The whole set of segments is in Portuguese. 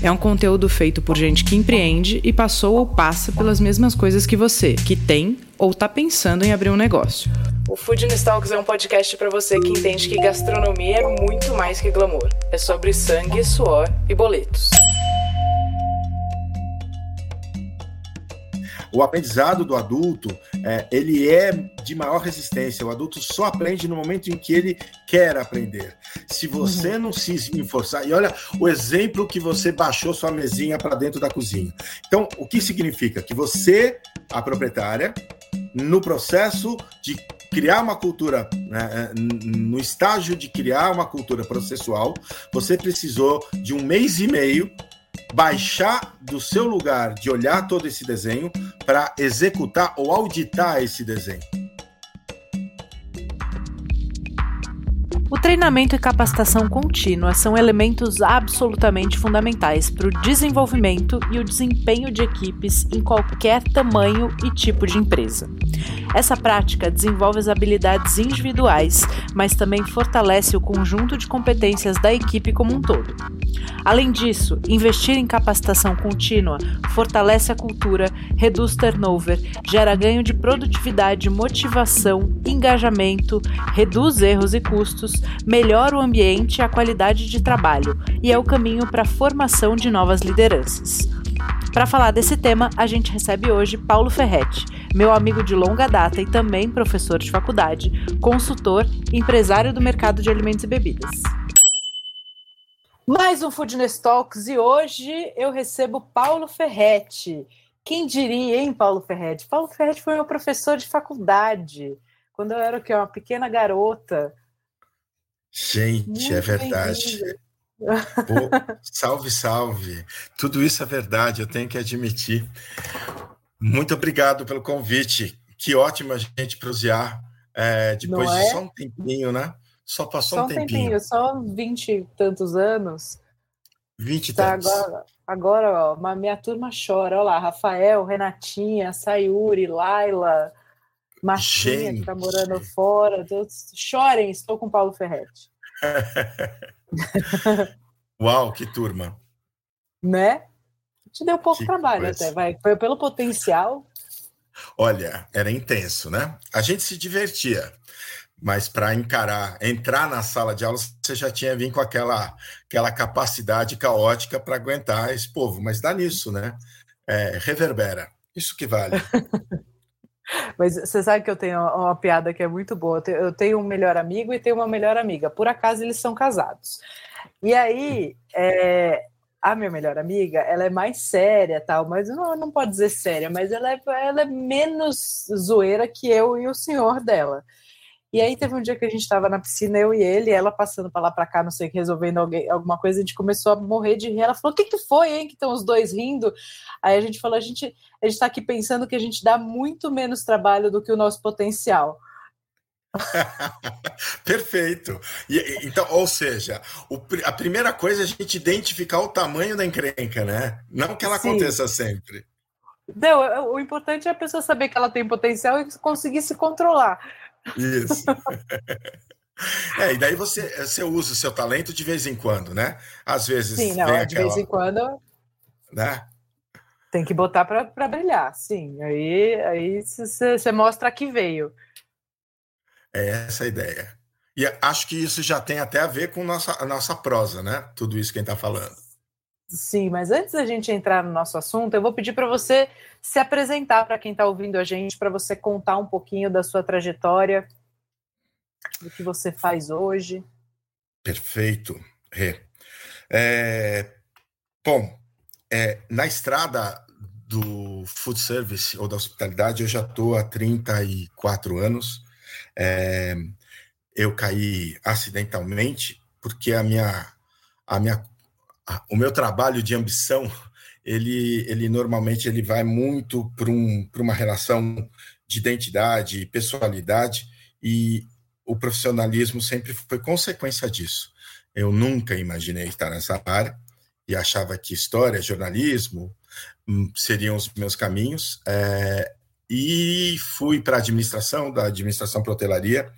É um conteúdo feito por gente que empreende e passou ou passa pelas mesmas coisas que você, que tem ou está pensando em abrir um negócio. O Food Talks é um podcast para você que entende que gastronomia é muito mais que glamour. É sobre sangue, suor e boletos. O aprendizado do adulto, é, ele é de maior resistência. O adulto só aprende no momento em que ele quer aprender. Se você uhum. não se esforçar, e olha o exemplo que você baixou sua mesinha para dentro da cozinha. Então, o que significa? Que você, a proprietária, no processo de criar uma cultura, né, é, no estágio de criar uma cultura processual, você precisou de um mês e meio baixar do seu lugar de olhar todo esse desenho para executar ou auditar esse desenho. O treinamento e capacitação contínua são elementos absolutamente fundamentais para o desenvolvimento e o desempenho de equipes em qualquer tamanho e tipo de empresa. Essa prática desenvolve as habilidades individuais, mas também fortalece o conjunto de competências da equipe como um todo. Além disso, investir em capacitação contínua fortalece a cultura, reduz turnover, gera ganho de produtividade, motivação, engajamento, reduz erros e custos, melhora o ambiente e a qualidade de trabalho e é o caminho para a formação de novas lideranças. Para falar desse tema, a gente recebe hoje Paulo Ferretti, meu amigo de longa data e também professor de faculdade, consultor, empresário do mercado de alimentos e bebidas. Mais um Foodness Talks e hoje eu recebo Paulo Ferretti. Quem diria, hein, Paulo Ferretti? Paulo Ferretti foi meu professor de faculdade quando eu era o quê? uma pequena garota. Gente, Muito é verdade. Pô, salve, salve. Tudo isso é verdade, eu tenho que admitir. Muito obrigado pelo convite. Que ótimo a gente prosear é, depois é? de só um tempinho, né? Só passou só um tempinho. tempinho. Só vinte e tantos anos. Vinte e tá, tantos. Agora, agora, ó, minha turma chora. Olha lá, Rafael, Renatinha, Sayuri, Laila, Marcinha, que tá morando fora. Todos, chorem, estou com Paulo Ferretti. Uau, que turma. Né? Te deu pouco que trabalho coisa. até, vai. Foi pelo potencial. Olha, era intenso, né? A gente se divertia mas para encarar, entrar na sala de aula, você já tinha vindo com aquela, aquela capacidade caótica para aguentar esse povo. Mas dá nisso, né? É, reverbera. Isso que vale. Mas você sabe que eu tenho uma piada que é muito boa. Eu tenho um melhor amigo e tenho uma melhor amiga. Por acaso eles são casados. E aí, é, a minha melhor amiga, ela é mais séria, tal, mas não, não pode dizer séria, mas ela é, ela é menos zoeira que eu e o senhor dela. E aí teve um dia que a gente estava na piscina, eu e ele, ela passando para lá para cá, não sei o que, resolvendo alguém, alguma coisa, a gente começou a morrer de rir. Ela falou: o que, que foi, hein? Que estão os dois rindo. Aí a gente falou: a gente a está aqui pensando que a gente dá muito menos trabalho do que o nosso potencial. Perfeito. E, então, ou seja, o, a primeira coisa é a gente identificar o tamanho da encrenca, né? Não que ela Sim. aconteça sempre. Não, o importante é a pessoa saber que ela tem potencial e conseguir se controlar. Isso. É, e daí você, você usa o seu talento de vez em quando, né? Às vezes. Sim, não, de aquela... vez em quando. Né? Tem que botar para brilhar, sim. Aí, aí você mostra que veio. É essa a ideia. E acho que isso já tem até a ver com nossa, a nossa prosa, né? Tudo isso que a gente está falando. Sim, mas antes da gente entrar no nosso assunto, eu vou pedir para você se apresentar para quem está ouvindo a gente, para você contar um pouquinho da sua trajetória, do que você faz hoje. Perfeito, Rê. É, bom, é, na estrada do food service ou da hospitalidade, eu já estou há 34 anos. É, eu caí acidentalmente porque a minha, a minha o meu trabalho de ambição, ele, ele normalmente ele vai muito para um, uma relação de identidade, pessoalidade, e o profissionalismo sempre foi consequência disso. Eu nunca imaginei estar nessa área, e achava que história, jornalismo hum, seriam os meus caminhos. É, e fui para a administração, da administração para hotelaria,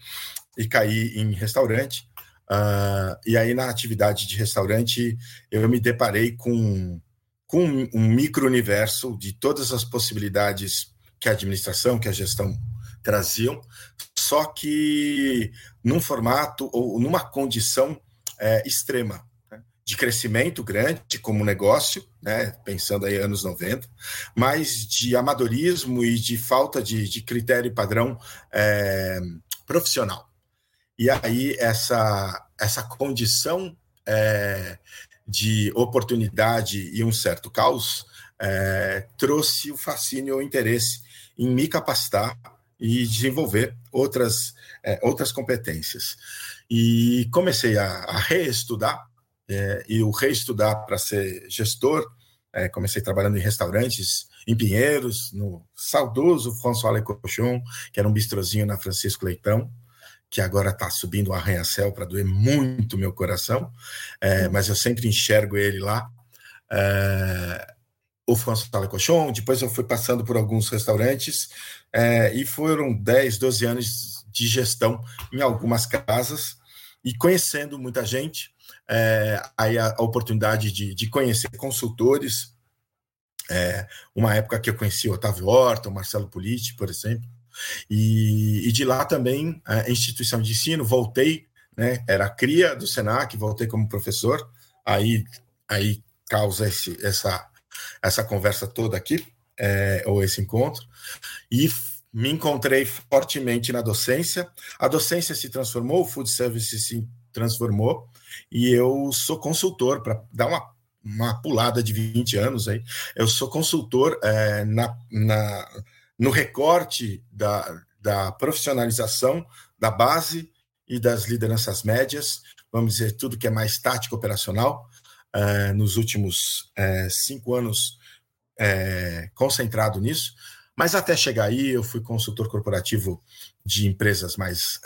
e caí em restaurante. Uh, e aí, na atividade de restaurante, eu me deparei com, com um micro-universo de todas as possibilidades que a administração, que a gestão traziam, só que num formato ou numa condição é, extrema né? de crescimento grande como negócio, né? pensando aí anos 90, mas de amadorismo e de falta de, de critério padrão é, profissional. E aí essa, essa condição é, de oportunidade e um certo caos é, trouxe o fascínio o interesse em me capacitar e desenvolver outras, é, outras competências. E comecei a, a reestudar, é, e o reestudar para ser gestor, é, comecei trabalhando em restaurantes em Pinheiros, no saudoso François Le Cochon, que era um bistrozinho na Francisco Leitão, que agora está subindo um arranha-céu para doer muito meu coração, é, mas eu sempre enxergo ele lá. É, o François Lecochon, depois eu fui passando por alguns restaurantes, é, e foram 10, 12 anos de gestão em algumas casas, e conhecendo muita gente, é, aí a, a oportunidade de, de, conhecer consultores, é, uma época que eu conheci o Otávio Horta, o Marcelo Politi, por exemplo, e, e de lá também, a instituição de ensino, voltei, né, era cria do Senac, voltei como professor, aí, aí causa esse, essa, essa conversa toda aqui, é, ou esse encontro, e me encontrei fortemente na docência. A docência se transformou, o food service se transformou, e eu sou consultor, para dar uma, uma pulada de 20 anos aí, eu sou consultor é, na, na no recorte da, da profissionalização da base e das lideranças médias, vamos dizer, tudo que é mais tático operacional, uh, nos últimos uh, cinco anos uh, concentrado nisso. Mas até chegar aí, eu fui consultor corporativo de empresas mais,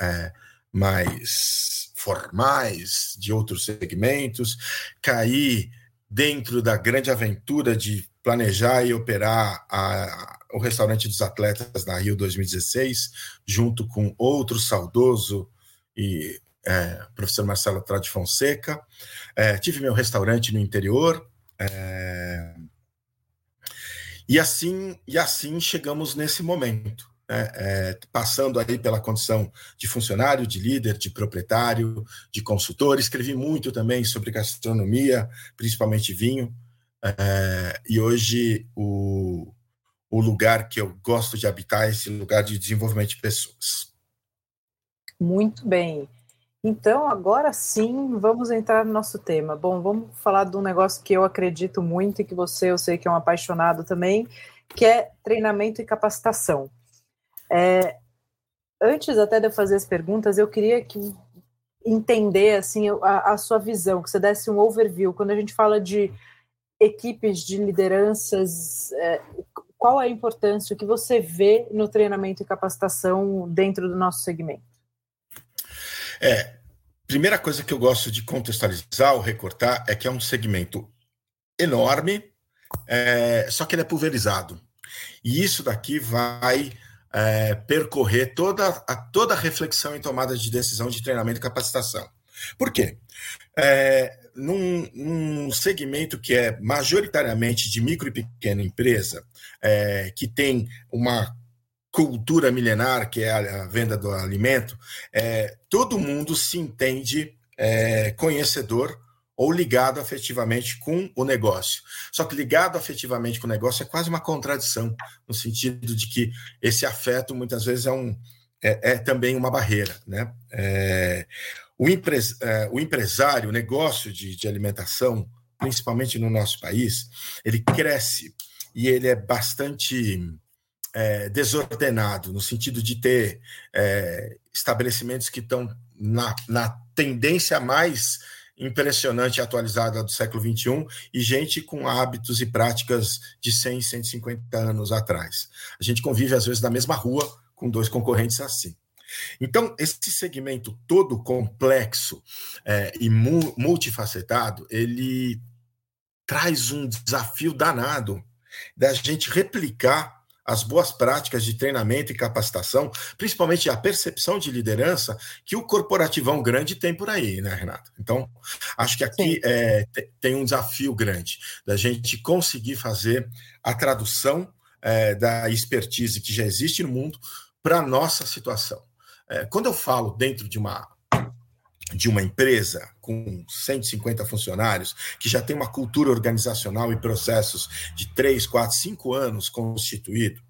mais formais, de outros segmentos, caí dentro da grande aventura de planejar e operar a, o restaurante dos atletas na Rio 2016, junto com outro saudoso e é, professor Marcelo Trade Fonseca. É, tive meu restaurante no interior. É, e assim e assim chegamos nesse momento, né, é, passando aí pela condição de funcionário, de líder, de proprietário, de consultor. Escrevi muito também sobre gastronomia, principalmente vinho. É, e hoje o, o lugar que eu gosto de habitar esse lugar de desenvolvimento de pessoas. Muito bem. Então, agora sim, vamos entrar no nosso tema. Bom, vamos falar de um negócio que eu acredito muito e que você, eu sei que é um apaixonado também, que é treinamento e capacitação. É, antes até de eu fazer as perguntas, eu queria que entender assim a, a sua visão, que você desse um overview. Quando a gente fala de equipes de lideranças, é, qual é a importância, o que você vê no treinamento e capacitação dentro do nosso segmento? É, primeira coisa que eu gosto de contextualizar ou recortar é que é um segmento enorme, é, só que ele é pulverizado. E isso daqui vai é, percorrer toda a, toda a reflexão em tomada de decisão de treinamento e capacitação. Por quê? É, num, num, segmento que é majoritariamente de micro e pequena empresa, é, que tem uma cultura milenar, que é a, venda do alimento, é, todo mundo se entende é, conhecedor ou ligado afetivamente com o negócio. Só que ligado afetivamente com o negócio é quase uma contradição, no sentido de que esse afeto muitas vezes é, um, é, é também uma barreira. Né? É, o, empres, é, o empresário, o negócio de, de alimentação, principalmente no nosso país, ele cresce e ele é bastante é, desordenado, no sentido de ter é, estabelecimentos que estão na, na tendência mais impressionante e atualizada do século XXI e gente com hábitos e práticas de 100, 150 anos atrás. A gente convive, às vezes, na mesma rua com dois concorrentes assim. Então, esse segmento todo complexo é, e mu multifacetado, ele traz um desafio danado da gente replicar as boas práticas de treinamento e capacitação, principalmente a percepção de liderança que o corporativão grande tem por aí, né, Renato? Então, acho que aqui é, tem um desafio grande da gente conseguir fazer a tradução é, da expertise que já existe no mundo para a nossa situação. É, quando eu falo dentro de uma de uma empresa com 150 funcionários, que já tem uma cultura organizacional e processos de 3, 4, 5 anos constituído,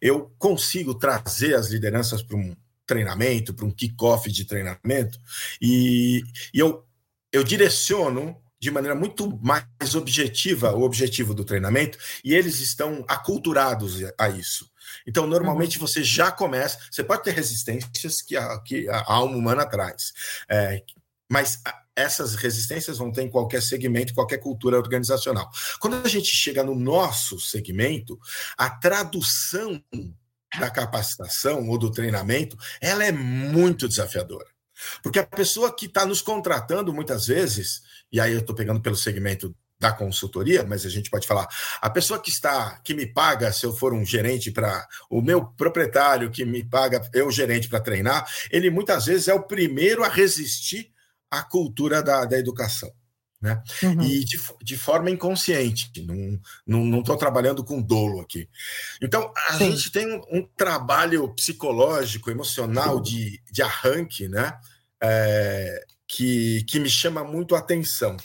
eu consigo trazer as lideranças para um treinamento, para um kickoff de treinamento, e, e eu, eu direciono de maneira muito mais objetiva o objetivo do treinamento e eles estão aculturados a isso. Então, normalmente uhum. você já começa. Você pode ter resistências que a, que a alma humana traz, é, mas essas resistências vão ter em qualquer segmento, qualquer cultura organizacional. Quando a gente chega no nosso segmento, a tradução da capacitação ou do treinamento, ela é muito desafiadora. Porque a pessoa que está nos contratando muitas vezes, e aí eu estou pegando pelo segmento da consultoria, mas a gente pode falar, a pessoa que está, que me paga, se eu for um gerente para o meu proprietário que me paga, eu gerente para treinar, ele muitas vezes é o primeiro a resistir à cultura da, da educação. Né? Uhum. E de, de, forma inconsciente, não estou trabalhando com dolo aqui. Então, a Sim. gente tem um, um, trabalho psicológico, emocional de, de arranque, né? É, que, que me chama muito a atenção.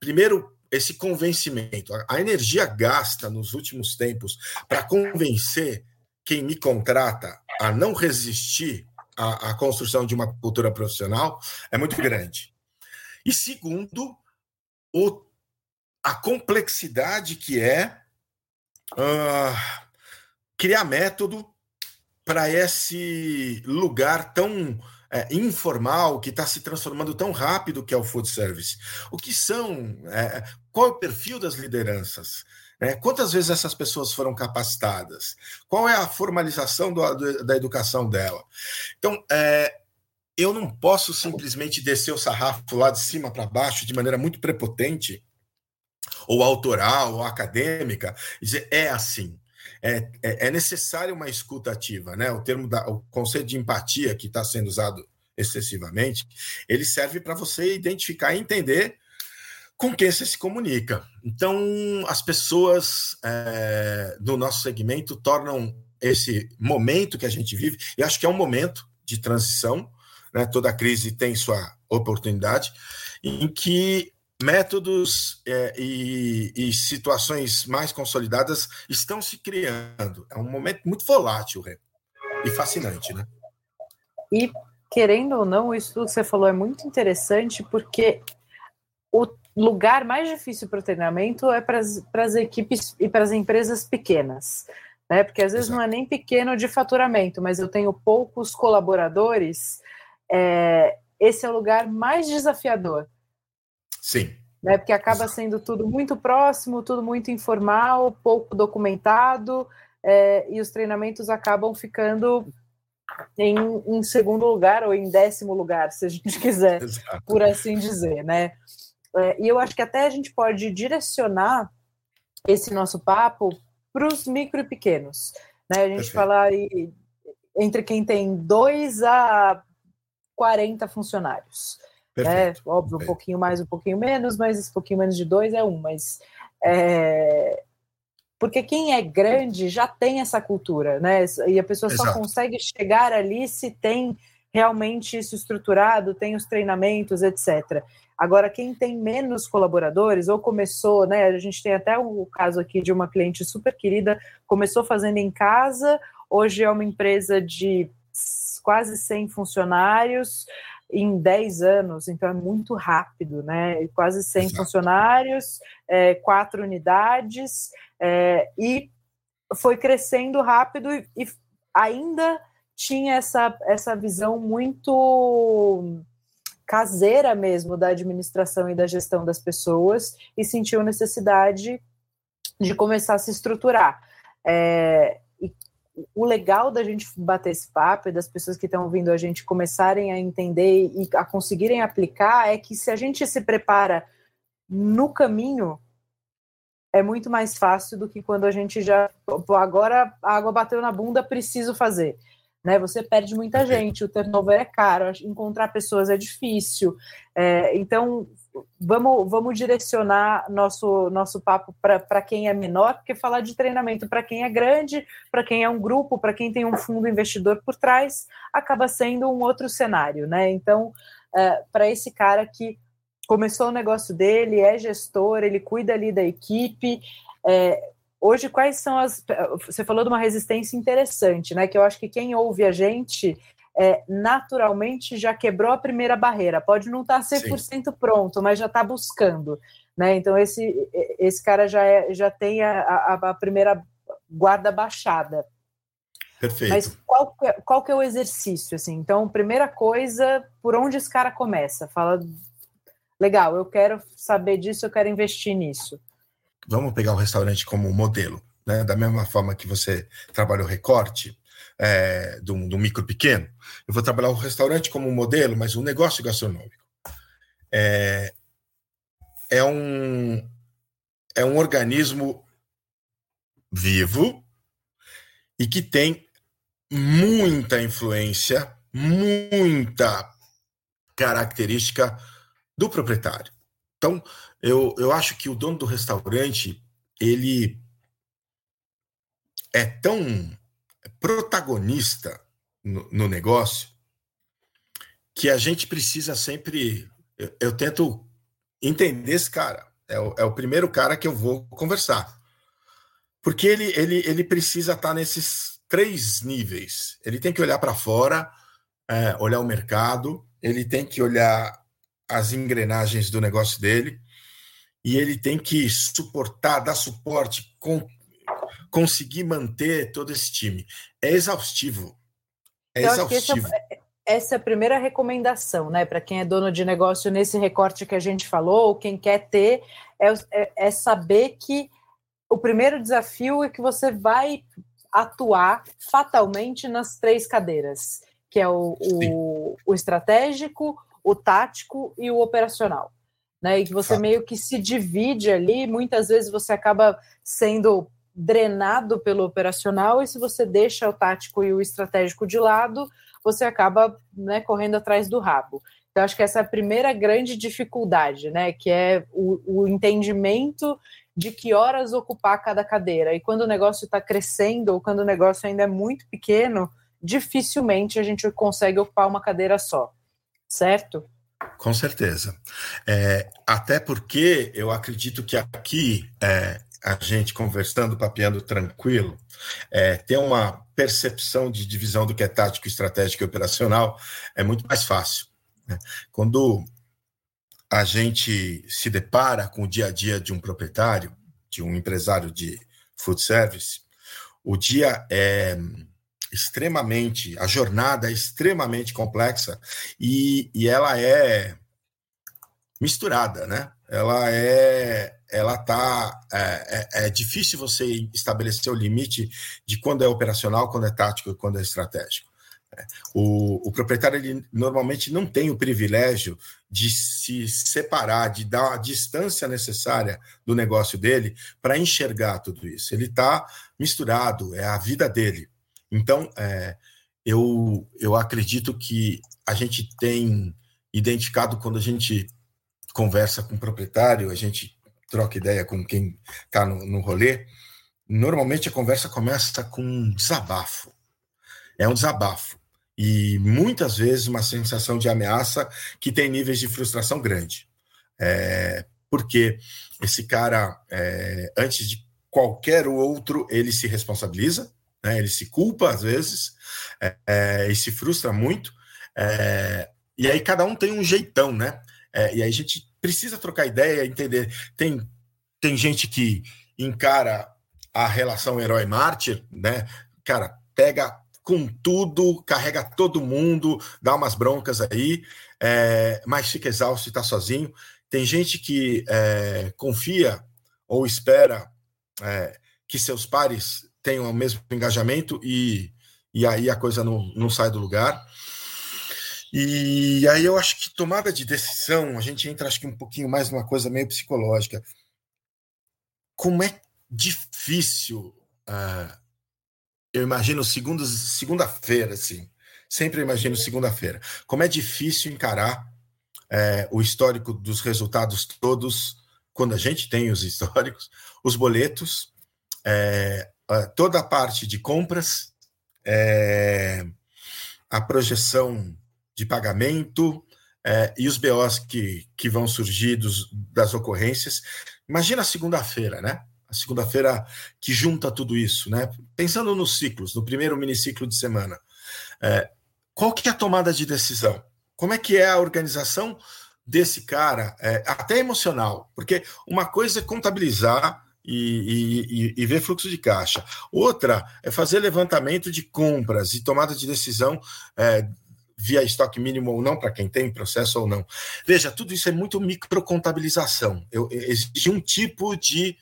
Primeiro, esse convencimento, a energia gasta nos últimos tempos para convencer quem me contrata a não resistir à, à, construção de uma cultura profissional é muito grande. E segundo, o, a complexidade que é uh, criar método para esse lugar tão é, informal que está se transformando tão rápido que é o food service. O que são? É, qual é o perfil das lideranças? É, quantas vezes essas pessoas foram capacitadas? Qual é a formalização do, do, da educação dela? Então, é, eu não posso simplesmente descer o sarrafo lá de cima para baixo de maneira muito prepotente, ou autoral, ou acadêmica, e dizer é assim é, é, é necessário uma escuta ativa, né? O termo da, o conceito de empatia que está sendo usado excessivamente, ele serve para você identificar e entender com quem você se comunica. Então, as pessoas é, do nosso segmento tornam esse momento que a gente vive, e acho que é um momento de transição, né? toda crise tem sua oportunidade, em que métodos é, e, e, situações mais consolidadas estão se criando. É um momento muito volátil e fascinante, né? E querendo ou não, isso que você falou é muito interessante porque o lugar mais difícil para o treinamento é para as equipes e para as empresas pequenas. Né? Porque às vezes Exato. não é nem pequeno de faturamento, mas eu tenho poucos colaboradores. É, esse é o lugar mais desafiador Sim. Né, porque acaba sendo tudo muito próximo, tudo muito informal, pouco documentado, é, e os treinamentos acabam ficando em, em, segundo lugar ou em décimo lugar, se a gente quiser, Exato. por assim dizer, né? É, e eu acho que até a gente pode direcionar esse nosso papo para os micro e pequenos. Né? A gente Perfeito. fala aí entre quem tem dois a 40 funcionários. Perfeito. É, óbvio, um pouquinho mais, um pouquinho menos, mas esse pouquinho menos de dois é um. Mas é... porque quem é grande já tem essa cultura, né? E a pessoa Exato. só consegue chegar ali se tem realmente isso estruturado, tem os treinamentos, etc. Agora, quem tem menos colaboradores ou começou, né? A gente tem até o caso aqui de uma cliente super querida, começou fazendo em casa, hoje é uma empresa de quase 100 funcionários em 10 anos, então é muito rápido, né? Quase 100 Exato. funcionários, é, quatro unidades, é, e foi crescendo rápido e, e, ainda tinha essa, essa visão muito caseira mesmo da administração e da gestão das pessoas e sentiu necessidade de começar a se estruturar. É, o legal da gente bater esse papo e das pessoas que estão ouvindo a gente começarem a entender e a conseguirem aplicar é que se a gente se prepara no caminho, é muito mais fácil do que quando a gente já. Agora a água bateu na bunda, preciso fazer. Né, você perde muita gente, o turnover é caro, encontrar pessoas é difícil. É, então, vamos, vamos direcionar nosso, nosso papo para quem é menor, porque falar de treinamento para quem é grande, para quem é um grupo, para quem tem um fundo investidor por trás, acaba sendo um outro cenário. Né? Então, é, para esse cara que começou o negócio dele, é gestor, ele cuida ali da equipe. É, hoje, quais são as. Você falou de uma resistência interessante, né? Que eu acho que quem ouve a gente é, naturalmente já quebrou a primeira barreira. Pode não estar tá 100% Sim. pronto, mas já está buscando. Né? Então, esse, esse cara já, é, já tem a, a, a primeira guarda baixada. Perfeito. Mas qual, qual que é o exercício? Assim? Então, primeira coisa, por onde esse cara começa? Fala, legal, eu quero saber disso, eu quero investir nisso. Vamos pegar o restaurante como modelo, né? Da mesma forma que você trabalha o recorte é, do, do micro pequeno, eu vou trabalhar o restaurante como modelo, mas o negócio gastronômico é, é um é um organismo vivo e que tem muita influência, muita característica do proprietário. Então, eu, eu acho que o dono do restaurante, ele é tão protagonista no, no negócio que a gente precisa sempre. Eu, eu, tento entender esse cara. É o, é o primeiro cara que eu vou conversar. Porque ele, ele, ele precisa estar nesses três níveis. Ele tem que olhar para fora, é, olhar o mercado, ele tem que olhar as engrenagens do negócio dele e ele tem que suportar, dar suporte, com, conseguir manter todo esse time. É exaustivo. É Eu exaustivo. Essa, é, essa, é a primeira recomendação, né, para quem é dono de negócio nesse recorte que a gente falou, quem quer ter, é, é, é saber que o primeiro desafio é que você vai atuar fatalmente nas três cadeiras, que é o, o, o estratégico, o tático e o operacional. Né, e que você Fato. meio que se divide ali, muitas vezes você acaba sendo drenado pelo operacional, e se você deixa o tático e o estratégico de lado, você acaba né, correndo atrás do rabo. Então, acho que essa é a primeira grande dificuldade, né? Que é o, o entendimento de que horas ocupar cada cadeira. E quando o negócio está crescendo, ou quando o negócio ainda é muito pequeno, dificilmente a gente consegue ocupar uma cadeira só certo? Com certeza. É, até porque eu acredito que aqui é, a gente conversando, papeando tranquilo, é, ter uma percepção de divisão do que é tático, estratégico e operacional é muito mais fácil. Né? Quando a gente se depara com o dia a dia de um proprietário, de um empresário de food service, o dia é extremamente, a jornada é extremamente complexa e, e ela é misturada, né? Ela é, ela tá, é, é, é, difícil você estabelecer o limite de quando é operacional, quando é tático e quando é estratégico. O, o, proprietário ele normalmente não tem o privilégio de se separar, de dar a distância necessária do negócio dele para enxergar tudo isso. Ele está misturado, é a vida dele. Então, é, eu, eu acredito que a gente tem identificado quando a gente conversa com o proprietário, a gente troca ideia com quem está no, no rolê, normalmente a conversa começa com um desabafo. É um desabafo. E muitas vezes uma sensação de ameaça que tem níveis de frustração grande. É, porque esse cara, é, antes de qualquer outro, ele se responsabiliza, né? Ele se culpa às vezes é, é, e se frustra muito. É, e aí cada um tem um jeitão, né? É, e aí a gente precisa trocar ideia, entender. Tem, tem gente que encara a relação herói-mártir, né? Cara, pega com tudo, carrega todo mundo, dá umas broncas aí, é, mas fica exausto e está sozinho. Tem gente que é, confia ou espera que seus pares tenham o mesmo engajamento e, e aí a coisa não, não sai do lugar. E aí eu acho que tomada de decisão, a gente entra acho que um pouquinho mais numa coisa meio psicológica. como é difícil. Uh, eu imagino segunda-feira, assim. Sempre imagino segunda-feira. Como é difícil encarar é, o histórico dos resultados todos, quando a gente tem os históricos, os boletos, é, toda a parte de compras, é, a projeção de pagamento é, e os BOs que, que vão surgir dos, das ocorrências. Imagina a segunda-feira, né? A segunda-feira que junta tudo isso, né? Pensando nos ciclos, no primeiro miniciclo de semana. É, qual que é a tomada de decisão? Como é que é a organização desse cara, é, até emocional? Porque uma coisa é contabilizar e, e, e, ver fluxo de caixa. Outra é fazer levantamento de compras e tomada de decisão é, via estoque mínimo ou não, para quem tem processo ou não. Veja, tudo isso é muito microcontabilização. Eu, exige um tipo de,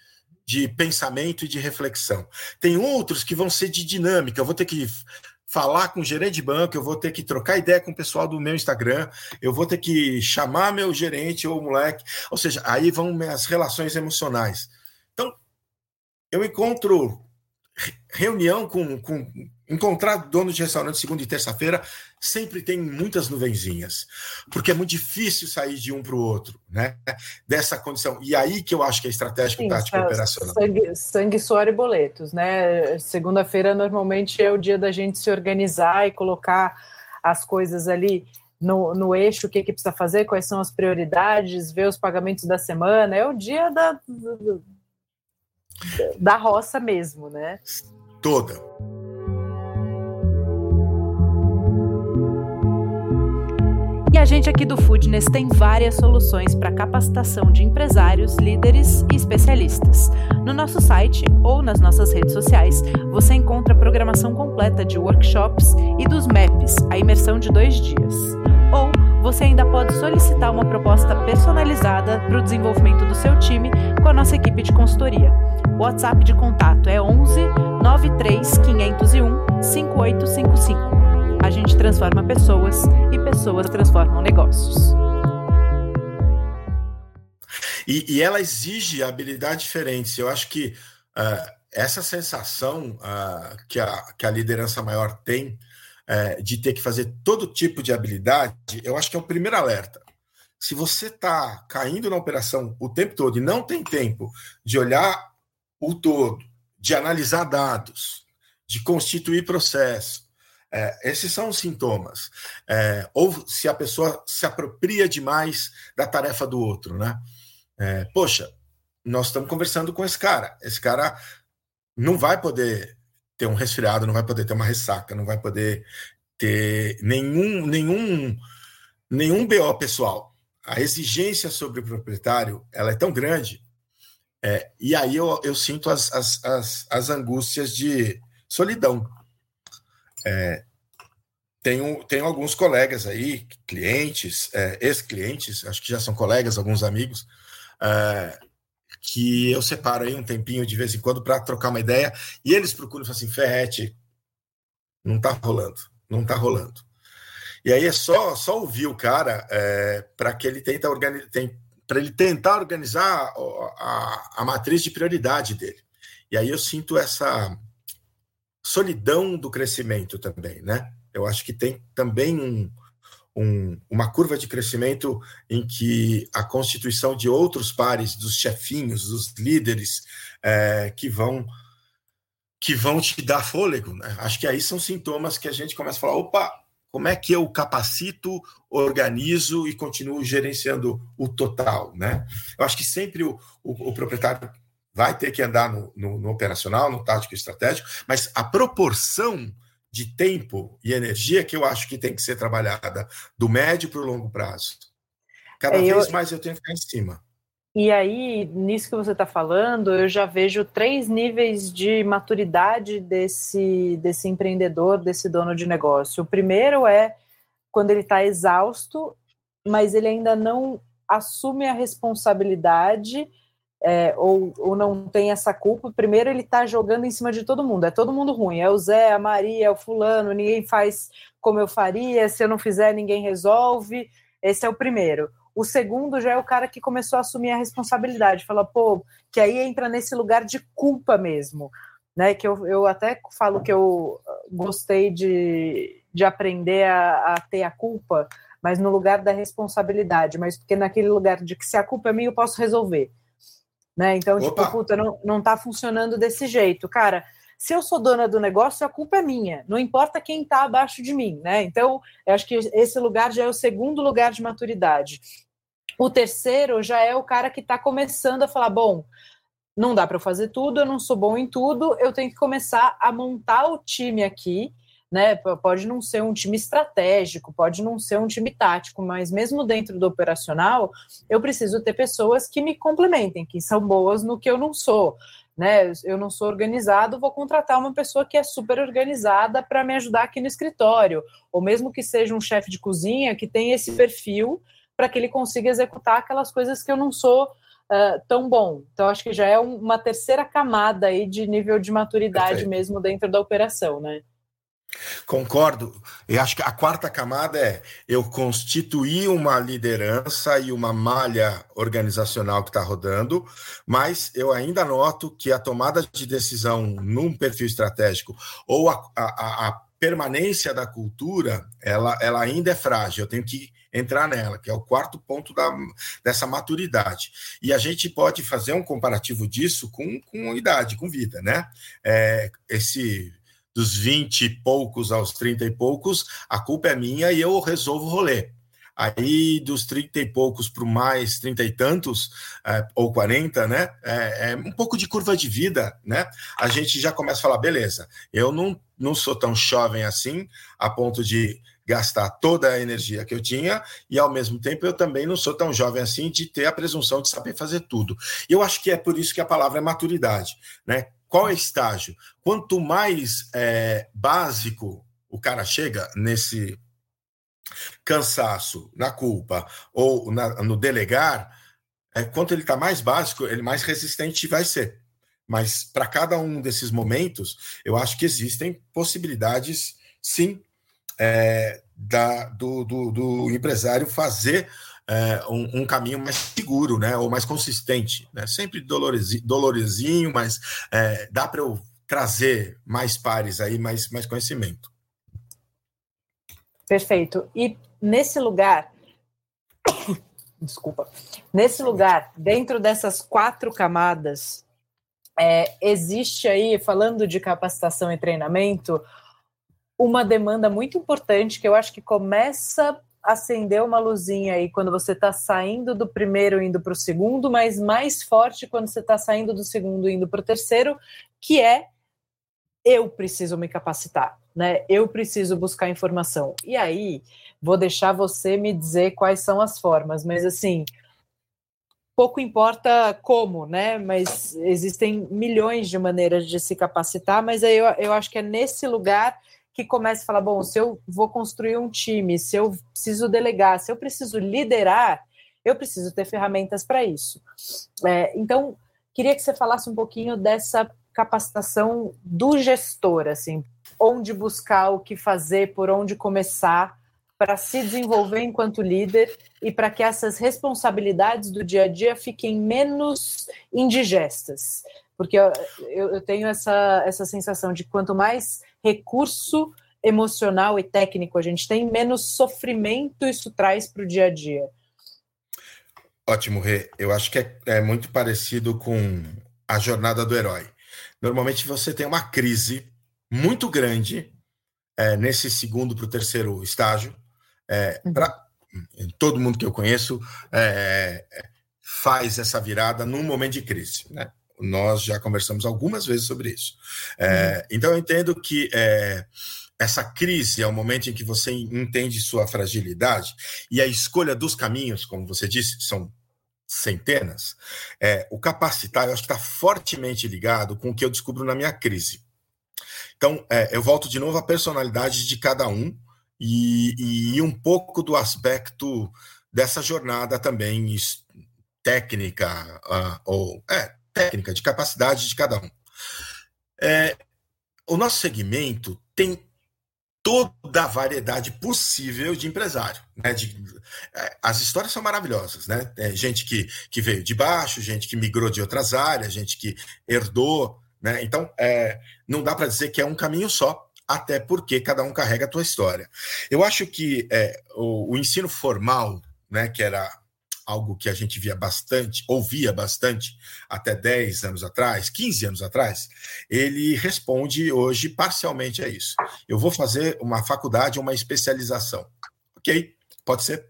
de pensamento e de reflexão. Tem outros que vão ser de dinâmica. Eu vou ter que falar com o gerente de banco, eu vou ter que trocar ideia com o pessoal do meu Instagram, eu vou ter que chamar meu gerente ou moleque, ou seja, aí vão as relações emocionais. Eu encontro reunião com, com encontrar dono de restaurante segunda e terça-feira sempre tem muitas nuvenzinhas, porque é muito difícil sair de um para o outro, né? Dessa condição. E aí que eu acho que é estratégico, Sim, tático e operacional. Sangue, sangue, suor e boletos, né? Segunda-feira normalmente é o dia da gente se organizar e colocar as coisas ali no, no eixo, o que, que precisa fazer, quais são as prioridades, ver os pagamentos da semana. É o dia da, da roça mesmo, né? Toda. a gente aqui do Foodness tem várias soluções para capacitação de empresários, líderes e especialistas. No nosso site ou nas nossas redes sociais, você encontra a programação completa de workshops e dos MAPs, a imersão de dois dias. Ou você ainda pode solicitar uma proposta personalizada para o desenvolvimento do seu time com a nossa equipe de consultoria. O WhatsApp de contato é 11 93 501 5855. A gente transforma pessoas e pessoas transformam negócios. E, e ela exige habilidades diferentes. Eu acho que uh, essa sensação uh, que, a, que a liderança maior tem uh, de ter que fazer todo tipo de habilidade, eu acho que é o primeiro alerta. Se você está caindo na operação o tempo todo e não tem tempo de olhar o todo, de analisar dados, de constituir processo, é, esses são os sintomas. É, ou se a pessoa se apropria demais da tarefa do outro, né? É, poxa, nós estamos conversando com esse cara. Esse cara não vai poder ter um resfriado, não vai poder ter uma ressaca, não vai poder ter nenhum nenhum nenhum BO pessoal. A exigência sobre o proprietário ela é tão grande, é, e aí eu, eu sinto as, as, as, as angústias de solidão. É, tenho, tenho alguns colegas aí, clientes, é, ex-clientes, acho que já são colegas, alguns amigos, é, que eu separo aí um tempinho de vez em quando para trocar uma ideia, e eles procuram e falam assim, Ferrete, não está rolando, não está rolando. E aí é só, só ouvir o cara é, para que ele tenta organizar, para ele tentar organizar a, a matriz de prioridade dele. E aí eu sinto essa solidão do crescimento também, né? Eu acho que tem também um, um, uma curva de crescimento em que a constituição de outros pares, dos chefinhos, dos líderes, é, que vão que vão te dar fôlego. Né? Acho que aí são sintomas que a gente começa a falar: opa, como é que eu capacito, organizo e continuo gerenciando o total? Né? Eu acho que sempre o, o, o proprietário vai ter que andar no, no, no operacional, no tático e estratégico, mas a proporção de tempo e energia que eu acho que tem que ser trabalhada do médio para o longo prazo. Cada é, vez mais eu tenho que ficar em cima. E aí, nisso que você está falando, eu já vejo três níveis de maturidade desse, desse empreendedor, desse dono de negócio. O primeiro é quando ele está exausto, mas ele ainda não assume a responsabilidade é, ou, ou não tem essa culpa, primeiro ele está jogando em cima de todo mundo. É todo mundo ruim. É o Zé, a Maria, é o fulano, ninguém faz como eu faria, se eu não fizer, ninguém resolve. Esse é o primeiro. O segundo já é o cara que começou a assumir a responsabilidade, fala, pô, que aí entra nesse lugar de culpa mesmo, né? Que eu, eu até falo que eu gostei de, de aprender a, a ter a culpa, mas no lugar da responsabilidade, mas porque naquele lugar de que se a culpa é minha, eu posso resolver. Né? Então, tipo, Opa. tipo, puta, não, não tá funcionando desse jeito. Cara, se eu sou dona do negócio, a culpa é minha, não importa quem está abaixo de mim, né? Então, eu acho que esse lugar já é o segundo lugar de maturidade. O terceiro já é o cara que está começando a falar: bom, não dá para eu fazer tudo, eu não sou bom em tudo, eu tenho que começar a montar o time aqui. Né, pode não ser um time estratégico, pode não ser um time tático, mas mesmo dentro do operacional, eu preciso ter pessoas que me complementem, que são boas no que eu não sou né? Eu não sou organizado, vou contratar uma pessoa que é super organizada para me ajudar aqui no escritório, ou mesmo que seja um chefe de cozinha que tem esse perfil para que ele consiga executar aquelas coisas que eu não sou uh, tão bom. Então, acho que já é uma terceira camada aí de nível de maturidade Perfeito. mesmo dentro da operação, né? Concordo. E acho que a quarta camada é eu constituir uma liderança e uma malha organizacional que está rodando, mas eu ainda noto que a tomada de decisão num perfil estratégico ou a, a, a permanência da cultura, ela, ela ainda é frágil. Eu tenho que entrar nela, que é o quarto ponto da, dessa maturidade. E a gente pode fazer um comparativo disso com, com idade, com vida, né? É, esse dos 20 e poucos aos 30 e poucos, a culpa é minha e eu resolvo o rolê. Aí, dos 30 e poucos para mais 30 e tantos, é, ou 40, né? É, é, um pouco de curva de vida, né? A gente já começa a falar, beleza, eu não, não sou tão jovem assim, a ponto de gastar toda a energia que eu tinha, e ao mesmo tempo eu também não sou tão jovem assim de ter a presunção de saber fazer tudo. E eu acho que é por isso que a palavra é maturidade, né? Qual é o estágio? Quanto mais é, básico o cara chega nesse cansaço, na culpa ou na, no delegar, é, quanto ele está mais básico, ele mais resistente vai ser. Mas para cada um desses momentos, eu acho que existem possibilidades, sim, é, da, do, do, do empresário fazer é, um, um, caminho mais seguro, né, ou mais consistente, né? Sempre dolorosinho mas é, dá para eu trazer mais pares aí, mais, mais conhecimento. Perfeito. E nesse lugar, desculpa, nesse lugar, dentro dessas quatro camadas, é, existe aí, falando de capacitação e treinamento, uma demanda muito importante que eu acho que começa acender uma luzinha aí quando você está saindo do primeiro indo para o segundo, mas mais forte quando você está saindo do segundo indo para o terceiro, que é eu preciso me capacitar, né? Eu preciso buscar informação. E aí vou deixar você me dizer quais são as formas, mas assim pouco importa como, né? Mas existem milhões de maneiras de se capacitar, mas aí eu, eu acho que é nesse lugar que comece a falar: bom, se eu vou construir um time, se eu preciso delegar, se eu preciso liderar, eu preciso ter ferramentas para isso. É, então, queria que você falasse um pouquinho dessa capacitação do gestor, assim, onde buscar o que fazer, por onde começar para se desenvolver enquanto líder e para que essas responsabilidades do dia a dia fiquem menos indigestas. Porque eu, eu tenho essa, essa sensação de quanto mais recurso emocional e técnico a gente tem, menos sofrimento isso traz para o dia a dia. Ótimo, Rê. Eu acho que é, é muito parecido com a jornada do herói. Normalmente você tem uma crise muito grande é, nesse segundo para o terceiro estágio. É, uhum. pra, todo mundo que eu conheço é, faz essa virada num momento de crise. Né? Nós já conversamos algumas vezes sobre isso. É, uhum. Então, eu entendo que é, essa crise é o momento em que você entende sua fragilidade e a escolha dos caminhos, como você disse, são centenas. É, o capacitar, eu acho que está fortemente ligado com o que eu descubro na minha crise. Então, é, eu volto de novo à personalidade de cada um e, e um pouco do aspecto dessa jornada também técnica, uh, ou é, técnica, de capacidade de cada um. É, o nosso segmento tem toda a variedade possível de empresário. Né? De, é, as histórias são maravilhosas, né? É gente que, que veio de baixo, gente que migrou de outras áreas, gente que herdou. Né? Então, é, não dá para dizer que é um caminho só, até porque cada um carrega a sua história. Eu acho que é, o, o ensino formal, né, que era algo que a gente via bastante, ouvia bastante até 10 anos atrás, 15 anos atrás, ele responde hoje parcialmente a isso. Eu vou fazer uma faculdade, uma especialização. Ok, pode ser.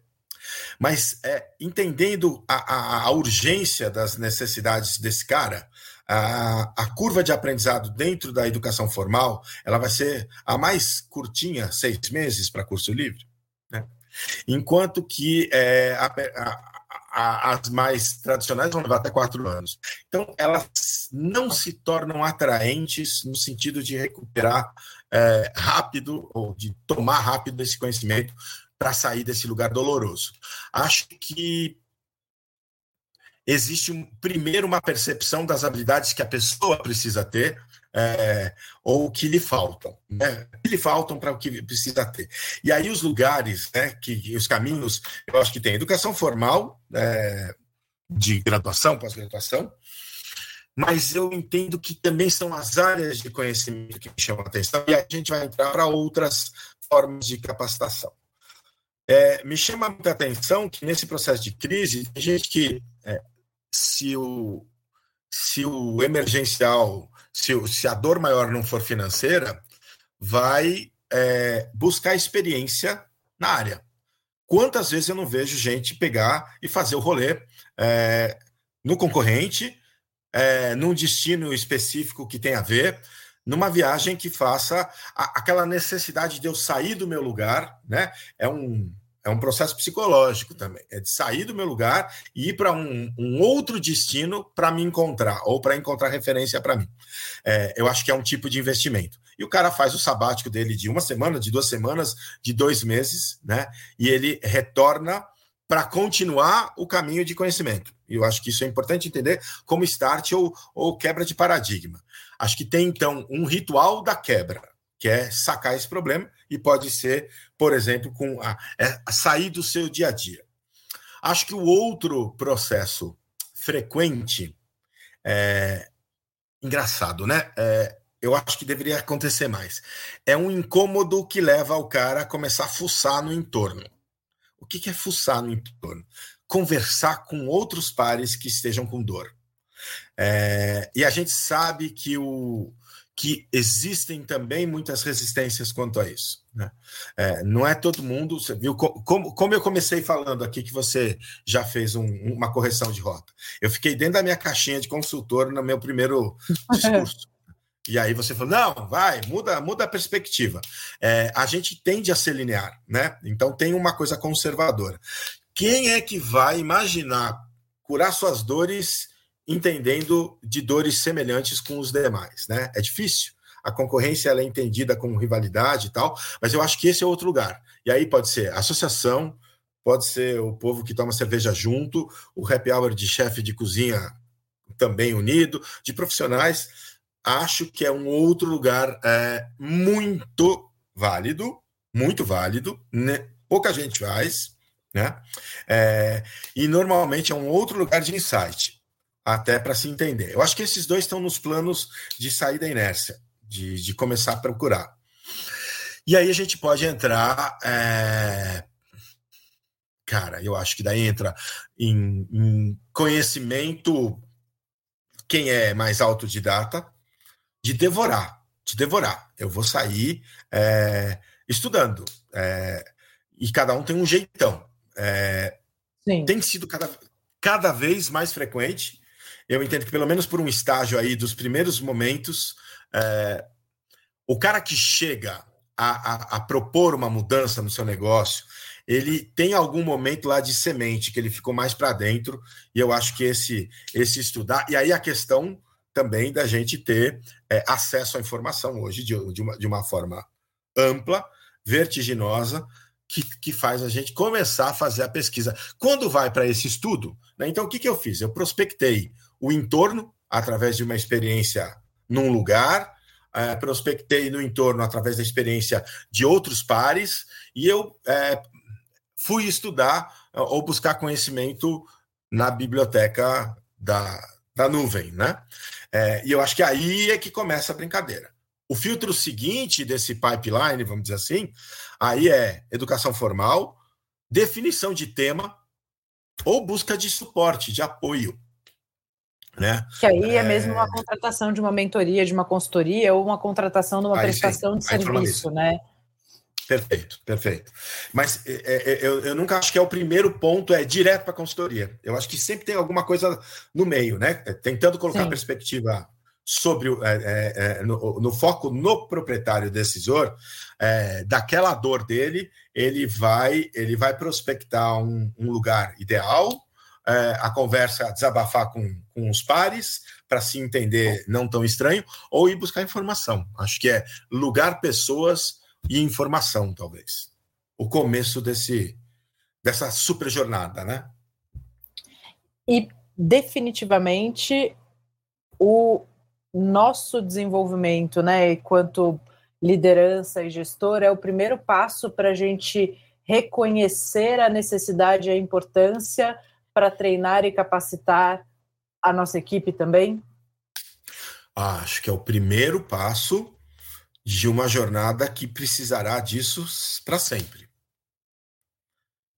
Mas é, entendendo a, a, a urgência das necessidades desse cara, a, a, curva de aprendizado dentro da educação formal ela vai ser a mais curtinha, seis meses para curso livre. Né? Enquanto que é, a, a, as mais tradicionais vão levar até quatro anos. Então, elas não se tornam atraentes no sentido de recuperar é, rápido ou de tomar rápido esse conhecimento para sair desse lugar doloroso. Acho que existe um, primeiro uma percepção das habilidades que a pessoa precisa ter é, ou que lhe faltam, né? que lhe faltam para o que precisa ter. E aí os lugares, né, que, os caminhos, eu acho que tem educação formal, é, de graduação, pós-graduação, mas eu entendo que também são as áreas de conhecimento que me chamam a atenção, e a gente vai entrar para outras formas de capacitação. É, me chama muita atenção que nesse processo de crise, tem gente que, é, se, o, se o emergencial se, se a dor maior não for financeira, vai é, buscar experiência na área. Quantas vezes eu não vejo gente pegar e fazer o rolê é, no concorrente, é, num destino específico que tem a ver, numa viagem que faça a, aquela necessidade de eu sair do meu lugar, né? É um, é um processo psicológico também. É de sair do meu lugar e ir para um, um, outro destino para me encontrar, ou para encontrar referência para mim. É, eu acho que é um tipo de investimento. E o cara faz o sabático dele de uma semana, de duas semanas, de dois meses, né? E ele retorna para continuar o caminho de conhecimento. E eu acho que isso é importante entender como start ou, ou quebra de paradigma. Acho que tem, então, um ritual da quebra que é sacar esse problema, e pode ser, por exemplo, com a, é, sair do seu dia a dia. Acho que o outro processo frequente é engraçado, né? É, eu acho que deveria acontecer mais. É um incômodo que leva o cara a começar a fuçar no entorno. O que, que é fuçar no entorno? Conversar com outros pares que estejam com dor. É, e a gente sabe que o, que existem também muitas resistências quanto a isso. Né? É, não é todo mundo. Você viu como, como eu comecei falando aqui que você já fez um, uma correção de rota. Eu fiquei dentro da minha caixinha de consultor no meu primeiro discurso. E aí você falou, não, vai, muda, muda a perspectiva. É, a gente tende a ser linear, né? Então tem uma coisa conservadora. Quem é que vai imaginar curar suas dores entendendo de dores semelhantes com os demais, né? É difícil. A concorrência ela é entendida como rivalidade e tal, mas eu acho que esse é outro lugar. E aí pode ser associação, pode ser o povo que toma cerveja junto, o happy hour de chefe de cozinha também unido, de profissionais. Acho que é um outro lugar é, muito válido, muito válido, né? pouca gente faz, né? É, e normalmente é um outro lugar de insight até para se entender. Eu acho que esses dois estão nos planos de sair da inércia, de, de começar a procurar. E aí a gente pode entrar. É... Cara, eu acho que daí entra em, em conhecimento, quem é mais autodidata, de devorar, de devorar. Eu vou sair é, estudando. É, e cada um tem um jeitão. É, tem sido cada, cada vez mais frequente eu entendo que pelo menos por um estágio aí dos primeiros momentos, é, o cara que chega a, a, a, propor uma mudança no seu negócio, ele tem algum momento lá de semente que ele ficou mais para dentro, e eu acho que esse, esse estudar, e aí a questão também da gente ter é, acesso à informação hoje de, de, uma, de uma forma ampla, vertiginosa, que, que faz a gente começar a fazer a pesquisa. Quando vai para esse estudo, né, então o que, que eu fiz? Eu prospectei o entorno através de uma experiência num lugar, é, prospectei no entorno através da experiência de outros pares e eu é, fui estudar ou buscar conhecimento na biblioteca da, da nuvem, né? É, e eu acho que aí é que começa a brincadeira. O filtro seguinte desse pipeline, vamos dizer assim, aí é educação formal, definição de tema ou busca de suporte, de apoio. Né? Que aí é, é mesmo uma contratação de uma mentoria, de uma consultoria ou uma contratação de uma aí, prestação sim, de serviço, né? Perfeito, perfeito. Mas é, é, é, eu, eu, nunca acho que é o primeiro ponto, é direto para a consultoria. Eu acho que sempre tem alguma coisa no meio, né? É, tentando colocar Sim. perspectiva sobre o, é, no, no, foco no proprietário decisor, daquela dor dele, ele vai ele vai prospectar um, um lugar ideal, a conversa, desabafar com, com os pares, para se entender não tão estranho, ou ir buscar informação. Acho que é lugar, pessoas e informação, talvez. O começo desse dessa super jornada, né? E definitivamente o nosso desenvolvimento, né, enquanto liderança e gestor, é o primeiro passo para a gente reconhecer a necessidade e a importância para treinar e capacitar a nossa equipe também? Acho que é o primeiro passo de uma jornada que precisará disso para sempre.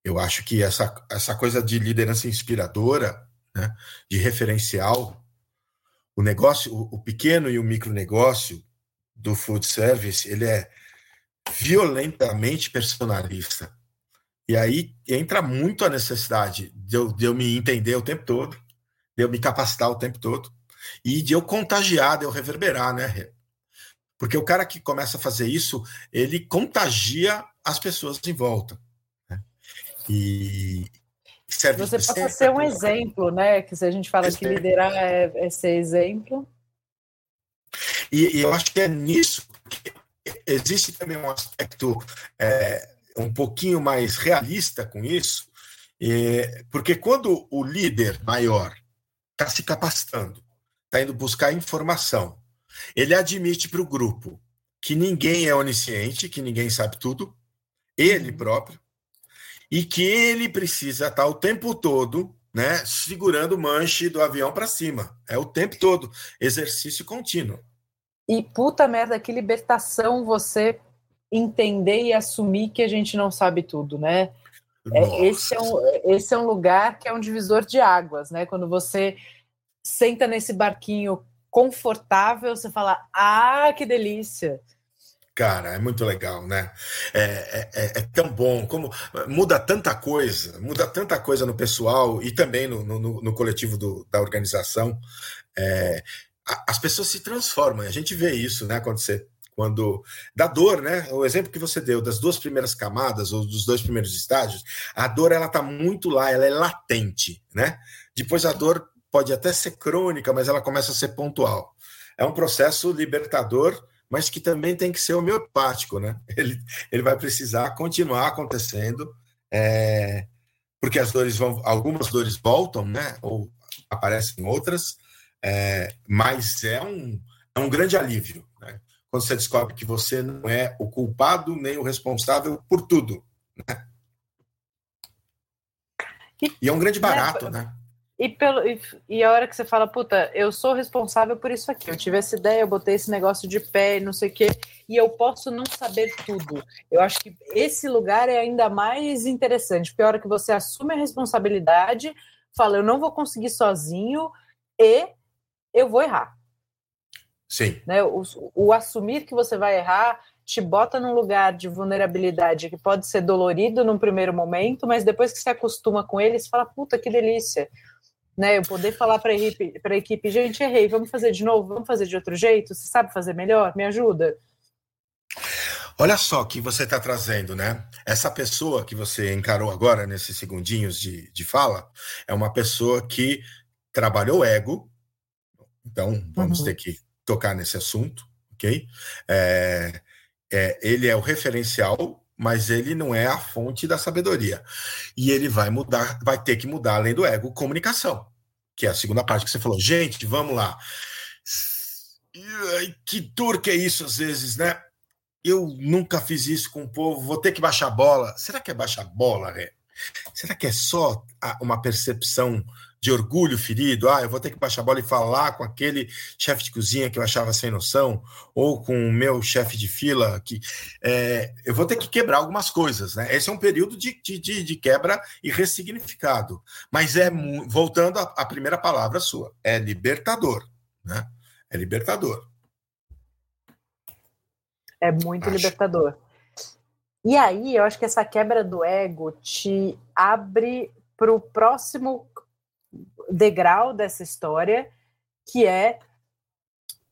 Eu acho que essa, essa coisa de liderança inspiradora, né, de referencial, o negócio, o, o pequeno e o micronegócio do food service, ele é violentamente personalista. E aí entra muito a necessidade de eu, de eu me entender o tempo todo, de eu me capacitar o tempo todo e de eu contagiar, de eu reverberar, né? Porque o cara que começa a fazer isso, ele contagia as pessoas em volta. Né? E serve Você passa a ser um exemplo, né? Que se a gente fala que liderar é, é ser exemplo. E, e, eu acho que é nisso que existe também um aspecto é, um pouquinho mais realista com isso, é, porque quando o líder maior está se capacitando, está indo buscar informação, ele admite para o grupo que ninguém é onisciente, que ninguém sabe tudo, ele uhum. próprio, e que ele precisa estar o tempo todo né, segurando o manche do avião para cima. É o tempo todo, exercício contínuo. E puta merda, que libertação você entender e assumir que a gente não sabe tudo, né? É, esse, é um, esse é um lugar que é um divisor de águas, né? Quando você senta nesse barquinho confortável, você fala, ah, que delícia. Cara, é muito legal, né? É, é, é, é, tão bom, como muda tanta coisa, muda tanta coisa no pessoal e também no, no, no coletivo do, da organização. É, as pessoas se transformam, a gente vê isso né, acontecer quando da dor, né? O exemplo que você deu das duas primeiras camadas ou dos dois primeiros estágios, a dor ela tá muito lá, ela é latente, né? Depois a dor pode até ser crônica, mas ela começa a ser pontual. É um processo libertador, mas que também tem que ser homeopático, né? Ele, ele vai precisar continuar acontecendo, é, porque as dores vão, algumas dores voltam, né? Ou aparecem outras, é, mas é um, é um grande alívio? Quando você descobre que você não é o culpado nem o responsável por tudo, né? E é um grande barato, né? E, pelo, e, e, a hora que você fala, puta, eu sou responsável por isso aqui, eu tive essa ideia, eu botei esse negócio de pé, não sei o quê, e eu posso não saber tudo. Eu acho que esse lugar é ainda mais interessante, porque a hora que você assume a responsabilidade, fala, eu não vou conseguir sozinho e eu vou errar. Sim. Né? O, o assumir que você vai errar te bota num lugar de vulnerabilidade que pode ser dolorido num primeiro momento, mas depois que você acostuma com ele, você fala, puta, que delícia né? Eu poder falar para a equipe, para a equipe, gente, errei, vamos fazer de novo, vamos fazer de outro jeito. Você sabe fazer melhor? Me ajuda. Olha só que você está trazendo, né? Essa pessoa que você encarou agora nesses segundinhos de, de fala é uma pessoa que trabalhou ego. Então vamos uhum. ter que tocar nesse assunto, ok? É, é, ele é o referencial, mas ele não é a fonte da sabedoria. E ele vai mudar, vai ter que mudar, além do ego, comunicação, que é a segunda parte que você falou. Gente, vamos lá. que dor que é isso às vezes, né? Eu nunca fiz isso com o povo, vou ter que baixar a bola. Será que é baixar a bola, né? Será que é só uma percepção de orgulho ferido? Ah, eu vou ter que baixar a bola e falar com aquele chefe de cozinha que eu achava sem noção, ou com o meu chefe de fila, que é, eu vou ter que quebrar algumas coisas, né? Esse é um período de, de, de quebra e ressignificado. Mas é, voltando à primeira palavra sua, é libertador, né? É libertador. É muito acho. libertador. E aí, eu acho que essa quebra do ego te abre para o próximo degrau dessa história, que é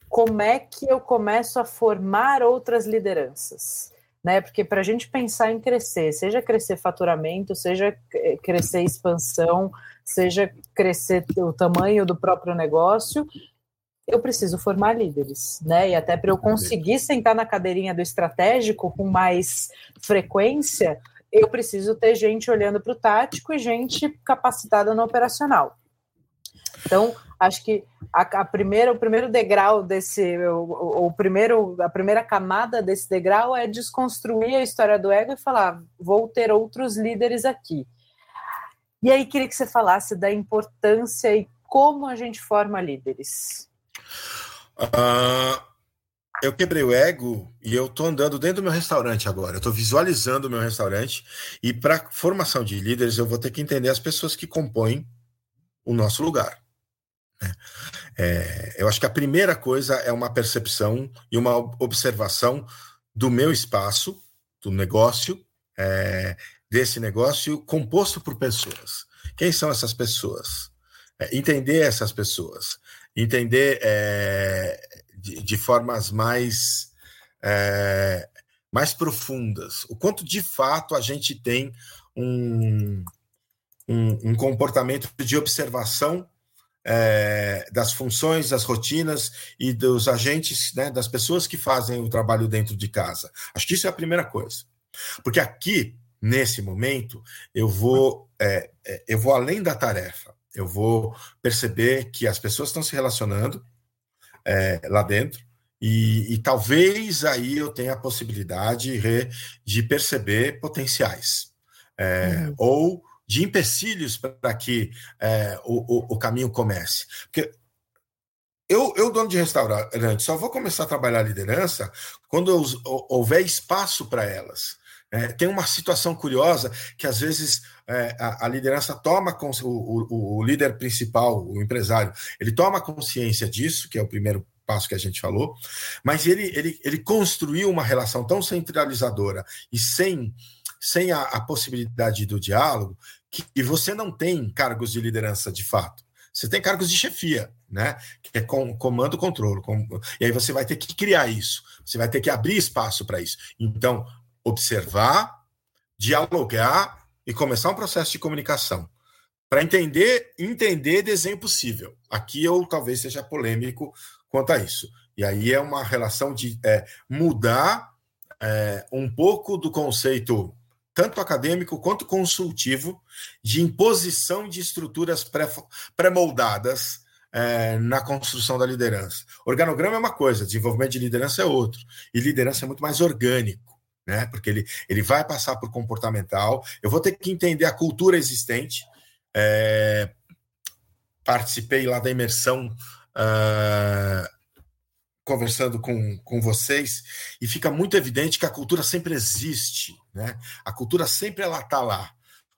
como é que eu começo a formar outras lideranças. Né? Porque para a gente pensar em crescer, seja crescer faturamento, seja crescer expansão, seja crescer o tamanho do próprio negócio, eu preciso formar líderes, né? E até para eu conseguir sentar na cadeirinha do estratégico com mais frequência, eu preciso ter gente olhando para o tático e gente capacitada no operacional. Então, acho que a, a primeira, o primeiro degrau desse, o, o, primeiro, a primeira camada desse degrau é desconstruir a história do ego e falar: vou ter outros líderes aqui. E aí queria que você falasse da importância e como a gente forma líderes. Uh, eu quebrei o ego e eu estou andando dentro do meu restaurante agora. Eu estou visualizando o meu restaurante e para formação de líderes eu vou ter que entender as pessoas que compõem o nosso lugar. Né? É, eu acho que a primeira coisa é uma percepção e uma observação do meu espaço, do negócio, é, desse negócio composto por pessoas. Quem são essas pessoas? É, entender essas pessoas entender é, de, de, formas mais, é, mais profundas o quanto de fato a gente tem um, um, um comportamento de observação é, das funções, das rotinas e dos agentes, né, das pessoas que fazem o trabalho dentro de casa. Acho que isso é a primeira coisa. Porque aqui, nesse momento, eu vou, é, é, eu vou além da tarefa eu vou perceber que as pessoas estão se relacionando é, lá dentro e, e, talvez aí eu tenha a possibilidade de perceber potenciais é, uhum. ou de empecilhos para que é, o, o, o, caminho comece. Porque eu, eu, dono de restaurante, só vou começar a trabalhar a liderança quando eu, houver espaço para elas. É, tem uma situação curiosa que às vezes é, a, a, liderança toma o, o, o, líder principal, o empresário, ele toma consciência disso, que é o primeiro passo que a gente falou, mas ele, ele, ele construiu uma relação tão centralizadora e sem, sem a, a possibilidade do diálogo que você não tem cargos de liderança de fato. Você tem cargos de chefia, né? Que é com, comando, controle. Com, e aí você vai ter que criar isso. Você vai ter que abrir espaço para isso. Então, observar, dialogar e começar um processo de comunicação para entender entender desenho possível. Aqui eu talvez seja polêmico quanto a isso. E aí é uma relação de é, mudar é, um pouco do conceito tanto acadêmico quanto consultivo de imposição de estruturas pré-moldadas é, na construção da liderança. Organograma é uma coisa, desenvolvimento de liderança é outro. E liderança é muito mais orgânico né? Porque ele, ele vai passar por comportamental. Eu vou ter que entender a cultura existente. É, participei lá da imersão uh, conversando com, com vocês e fica muito evidente que a cultura sempre existe, né? A cultura sempre ela está lá.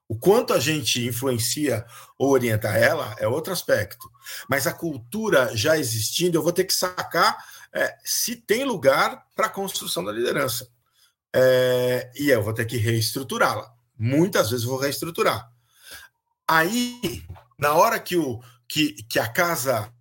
O quanto a gente influencia ou orienta ela é outro aspecto. Mas a cultura já existindo, eu vou ter que sacar é, se tem lugar para a construção da liderança. É, e eu vou ter que reestruturá-la. Muitas vezes vou reestruturar. Aí, na hora que, o, que, que a casa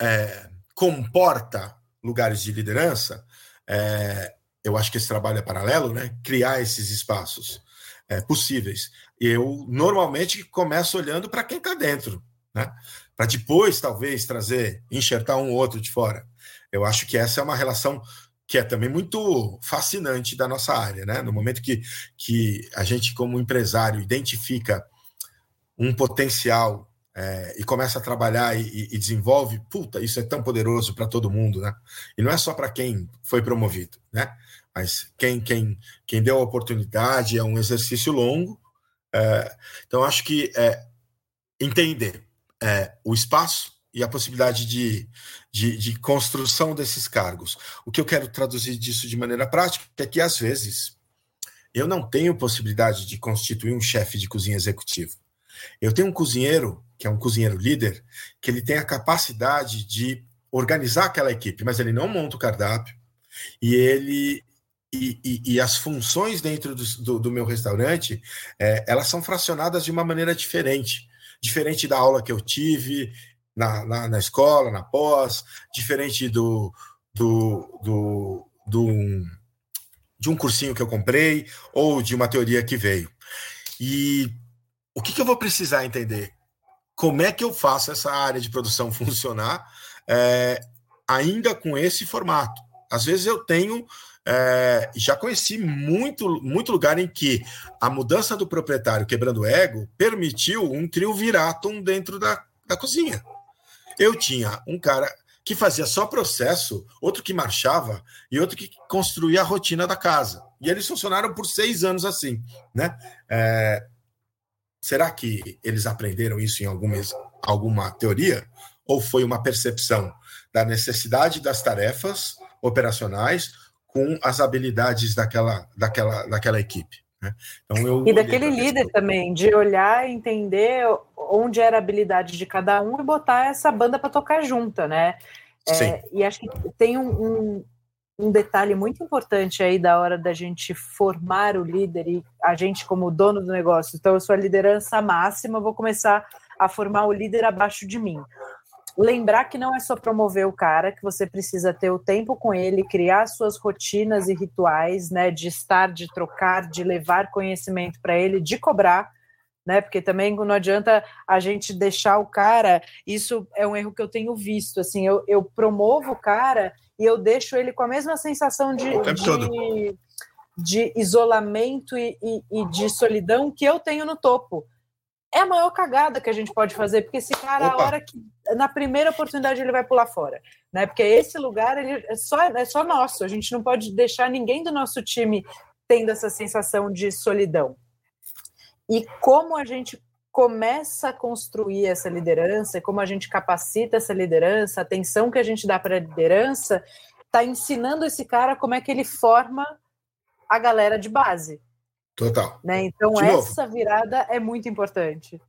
é, comporta lugares de liderança, é, eu acho que esse trabalho é paralelo, né? Criar esses espaços é, possíveis. Eu normalmente começo olhando para quem está dentro, né? Para depois, talvez, trazer, enxertar um outro de fora. Eu acho que essa é uma relação que é também muito fascinante da nossa área, né? No momento que, que a gente, como empresário, identifica um potencial é, e começa a trabalhar e, e, desenvolve, puta, isso é tão poderoso para todo mundo, né? E não é só para quem foi promovido, né? Mas quem, quem, quem deu a oportunidade é um exercício longo. É, então, acho que é, entender o espaço e a possibilidade de, de, de, construção desses cargos. O que eu quero traduzir disso de maneira prática é que, às vezes, eu não tenho possibilidade de constituir um chefe de cozinha executivo. Eu tenho um cozinheiro, que é um cozinheiro líder, que ele tem a capacidade de organizar aquela equipe, mas ele não monta o cardápio e ele e, e, e as funções dentro do, do, do meu restaurante é, elas são fracionadas de uma maneira diferente, diferente da aula que eu tive na, na, na escola, na pós, diferente do, do, do, do de um cursinho que eu comprei ou de uma teoria que veio. E o que, que eu vou precisar entender? Como é que eu faço essa área de produção funcionar é, ainda com esse formato? Às vezes eu tenho. É, já conheci muito, muito lugar em que a mudança do proprietário quebrando ego permitiu um trio viratum dentro da, da cozinha. Eu tinha um cara que fazia só processo, outro que marchava e outro que construía a rotina da casa. E eles funcionaram por seis anos assim, né? É, será que eles aprenderam isso em alguma, alguma teoria? Ou foi uma percepção da necessidade das tarefas operacionais com as habilidades daquela, daquela, daquela equipe? Né? Então, eu e daquele líder também, de olhar e entender onde era a habilidade de cada um e botar essa banda para tocar junta, né? É, e acho que tem um, um, um, detalhe muito importante aí da hora da gente formar o líder e a gente como dono do negócio. Então, eu sou a liderança máxima, vou começar a formar o líder abaixo de mim. Lembrar que não é só promover o cara, que você precisa ter o tempo com ele, criar suas rotinas e rituais, né, de estar, de trocar, de levar conhecimento para ele, de cobrar né? Porque também não adianta a gente deixar o cara. Isso é um erro que eu tenho visto. Assim, eu, eu promovo o cara e eu deixo ele com a mesma sensação de, de, de, isolamento e, e, e, de solidão que eu tenho no topo. É a maior cagada que a gente pode fazer, porque esse cara, Opa. a hora que. Na primeira oportunidade, ele vai pular fora. Né? Porque esse lugar ele é, só, é só nosso. A gente não pode deixar ninguém do nosso time tendo essa sensação de solidão e como a gente começa a construir essa liderança, como a gente capacita essa liderança, a atenção que a gente dá para a liderança, está ensinando esse cara como é que ele forma a galera de base. Total. Né? Então, de essa novo. virada é muito importante.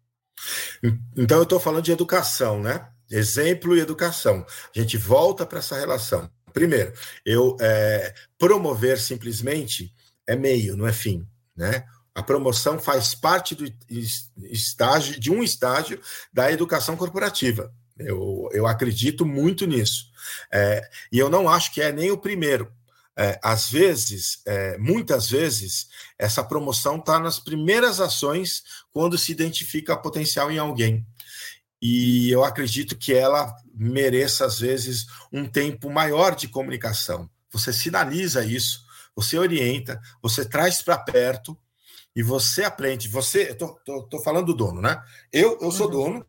Então, eu estou falando de educação, né? Exemplo e educação. A gente volta para essa relação. Primeiro, eu é, promover simplesmente é meio, não é fim, né? A promoção faz parte do estágio, de um estágio da educação corporativa. Eu, eu acredito muito nisso. É, e eu não acho que é nem o primeiro. É, às vezes, é, muitas vezes, essa promoção está nas primeiras ações quando se identifica potencial em alguém. E eu acredito que ela mereça, às vezes, um tempo maior de comunicação. Você sinaliza isso, você orienta, você traz para perto e você aprende, você, eu tô, tô, tô, falando do dono, né? Eu, eu sou uhum. dono,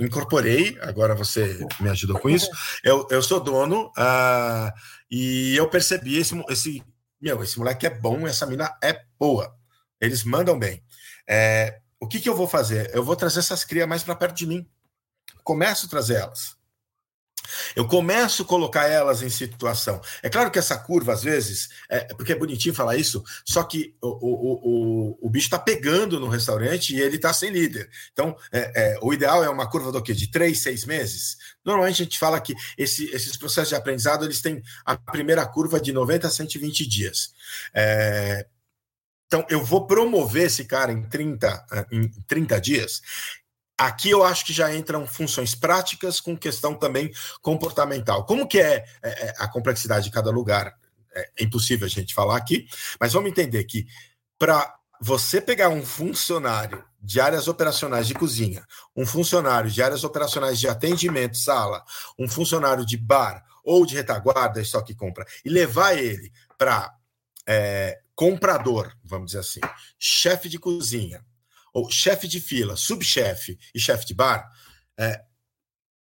incorporei, agora você me ajudou com isso. Eu, eu sou dono uh, e eu percebi esse, esse, meu, esse moleque é bom, essa mina é boa. Eles mandam bem. É, o que, que eu vou fazer? Eu vou trazer essas crias mais para perto de mim. Começo a trazer elas. Eu começo a colocar elas em situação. É claro que essa curva, às vezes, é, porque é bonitinho falar isso, só que o, o, o, o bicho está pegando no restaurante e ele está sem líder. Então, é, é, o ideal é uma curva do quê? De três, seis meses? Normalmente a gente fala que esse, esses processos de aprendizado eles têm a primeira curva de 90 a 120 dias. É, então, eu vou promover esse cara em 30, em 30 dias. Aqui eu acho que já entram funções práticas com questão também comportamental. Como que é, é, é a complexidade de cada lugar? É, é impossível a gente falar aqui, mas vamos entender que para você pegar um funcionário de áreas operacionais de cozinha, um funcionário de áreas operacionais de atendimento, sala, um funcionário de bar ou de retaguarda, só que compra, e levar ele para é, comprador, vamos dizer assim, chefe de cozinha, ou chefe de fila, subchefe e chefe de bar, é,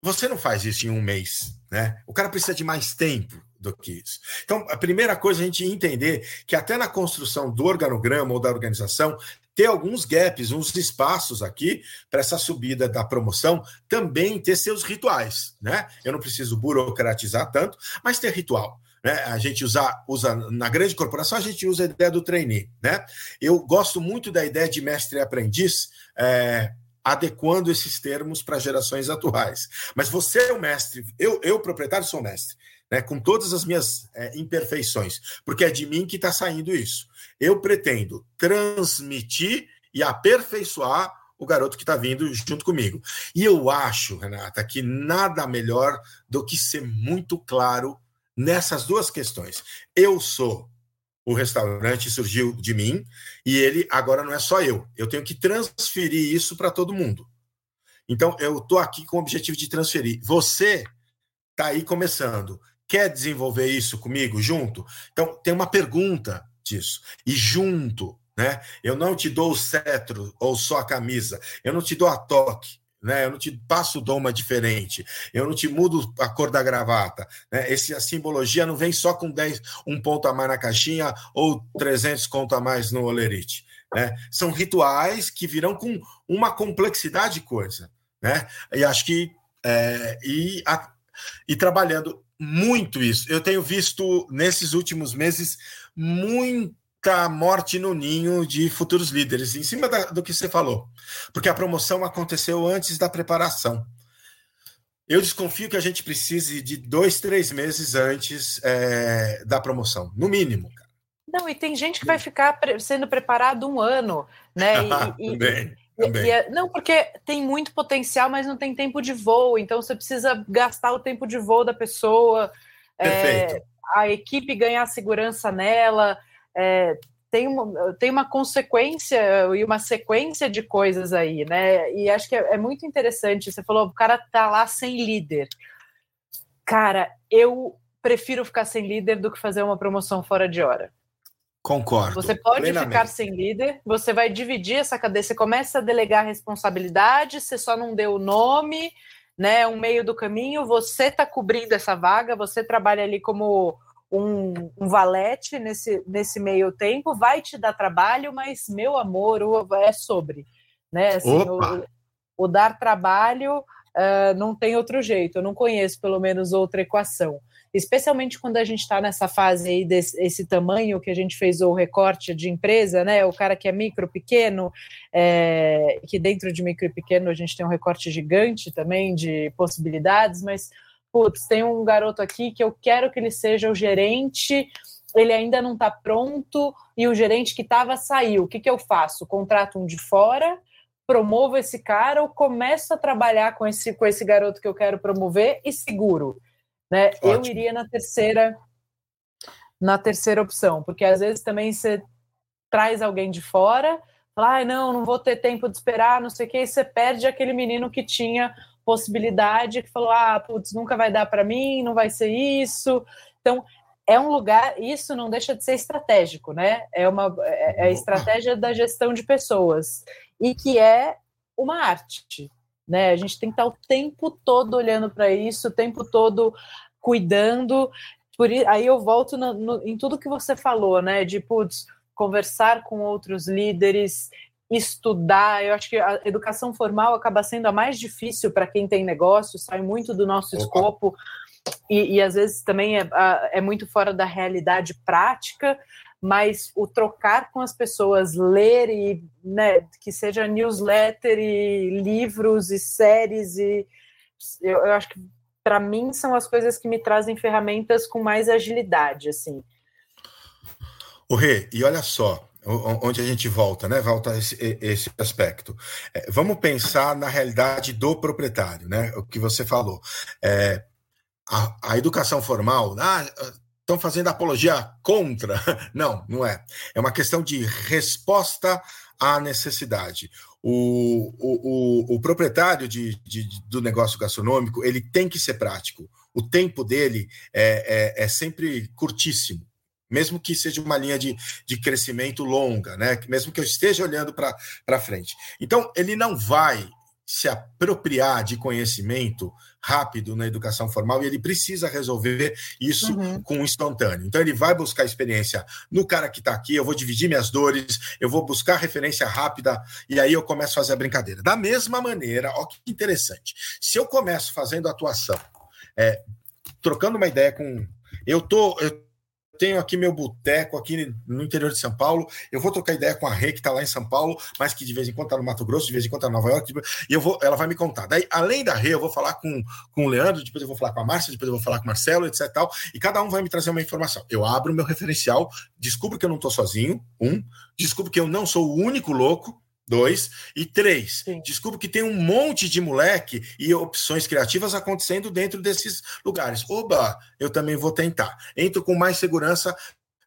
você não faz isso em um mês, né? O cara precisa de mais tempo do que isso. Então, a primeira coisa é a gente entender que até na construção do organograma ou da organização ter alguns gaps, uns espaços aqui para essa subida da promoção também ter seus rituais, né? Eu não preciso burocratizar tanto, mas ter ritual. Né? A gente usa, usa na grande corporação, a gente usa a ideia do trainee, né? Eu gosto muito da ideia de mestre e aprendiz, é, adequando esses termos para gerações atuais. Mas você é o mestre, eu, eu proprietário, sou mestre. Né, com todas as minhas é, imperfeições, porque é de mim que está saindo isso. Eu pretendo transmitir e aperfeiçoar o garoto que está vindo junto comigo. E eu acho, Renata, que nada melhor do que ser muito claro nessas duas questões. Eu sou o restaurante surgiu de mim e ele agora não é só eu. Eu tenho que transferir isso para todo mundo. Então eu estou aqui com o objetivo de transferir. Você está aí começando. Quer desenvolver isso comigo junto? Então tem uma pergunta disso. E junto, né? Eu não te dou o cetro ou só a camisa. Eu não te dou a toque né? Eu não te passo doma diferente, eu não te mudo a cor da gravata, né? Esse, a simbologia não vem só com 10, um ponto a mais na caixinha ou 300 conto a mais no olerite, né? São rituais que virão com uma complexidade de coisa, né? E acho que é, e, a, e trabalhando muito isso. Eu tenho visto nesses últimos meses muito muita morte no ninho de futuros líderes, em cima da, do que você falou, porque a promoção aconteceu antes da preparação. Eu desconfio que a gente precise de dois, três meses antes é, da promoção, no mínimo. Não, e tem gente que vai ficar sendo preparado um ano, né? E, também, e. E, é, não, porque tem muito potencial, mas não tem tempo de voo, então você precisa gastar o tempo de voo da pessoa. É, a equipe ganhar segurança nela é, tem, uma, tem uma consequência e uma sequência de coisas aí, né? E acho que é, é muito interessante. Você falou, o cara tá lá sem líder. Cara, eu prefiro ficar sem líder do que fazer uma promoção fora de hora. Concordo. Você pode plenamente. ficar sem líder, você vai dividir essa cadeia, você começa a delegar responsabilidade, você só não deu o nome, né? Um meio do caminho, você está cobrindo essa vaga, você trabalha ali como um, um, valete nesse, nesse meio tempo, vai te dar trabalho, mas, meu amor, o, é sobre. Né? Assim, o, o, dar trabalho uh, não tem outro jeito, eu não conheço pelo menos outra equação. Especialmente quando a gente está nessa fase aí desse esse tamanho que a gente fez o recorte de empresa, né? O cara que é micro, pequeno, é, que dentro de micro e pequeno a gente tem um recorte gigante também de possibilidades, mas putz, tem um garoto aqui que eu quero que ele seja o gerente, ele ainda não está pronto e o gerente que estava saiu. O que, que eu faço? Contrato um de fora, promovo esse cara ou começo a trabalhar com esse, com esse garoto que eu quero promover e seguro. Né? Eu iria na terceira na terceira opção, porque às vezes também você traz alguém de fora, fala, ah, não, não vou ter tempo de esperar, não sei o que, e você perde aquele menino que tinha possibilidade que falou: ah, putz, nunca vai dar para mim, não vai ser isso. Então, é um lugar, isso não deixa de ser estratégico, né? É uma é, é a estratégia da gestão de pessoas e que é uma arte, né? A gente tem que estar o tempo todo olhando para isso, o tempo todo cuidando. Por aí eu volto no, no, em tudo que você falou, né? De putz, conversar com outros líderes, estudar. Eu acho que a educação formal acaba sendo a mais difícil para quem tem negócio, sai muito do nosso escopo e, e, às vezes também é, é muito fora da realidade prática. Mas o trocar com as pessoas, ler e né, que seja newsletter e livros e séries e eu, eu acho que para mim são as coisas que me trazem ferramentas com mais agilidade, assim. O Rê, e olha só, onde a gente volta, né? Volta esse, esse aspecto. É, vamos pensar na realidade do proprietário, né? O que você falou. É, a, a, educação formal, ah, estão fazendo apologia contra. Não, não é. É uma questão de resposta à necessidade. O, o, o, o proprietário de, de, do negócio gastronômico ele tem que ser prático. O tempo dele é, é, é sempre curtíssimo mesmo que seja uma linha de, de crescimento longa, né? mesmo que eu esteja olhando para frente. Então, ele não vai se apropriar de conhecimento rápido na educação formal e ele precisa resolver isso uhum. com instantâneo. Então ele vai buscar experiência no cara que está aqui, eu vou dividir minhas dores, eu vou buscar referência rápida e aí eu começo a fazer a brincadeira. Da mesma maneira, ó que interessante. Se eu começo fazendo atuação, é, trocando uma ideia com eu tô eu tenho aqui meu boteco aqui no interior de São Paulo. Eu vou trocar ideia com a Rê, que está lá em São Paulo, mas que de vez em quando está no Mato Grosso, de vez em quando está em Nova York, e eu vou, ela vai me contar. Daí, além da Rê, eu vou falar com, com o Leandro, depois eu vou falar com a Márcia, depois eu vou falar com o Marcelo, etc. Tal, e cada um vai me trazer uma informação. Eu abro meu referencial, descubro que eu não estou sozinho, um, descubro que eu não sou o único louco, Dois. E três, Sim. descubro que tem um monte de moleque e opções criativas acontecendo dentro desses lugares. Oba, eu também vou tentar. Entro com mais segurança,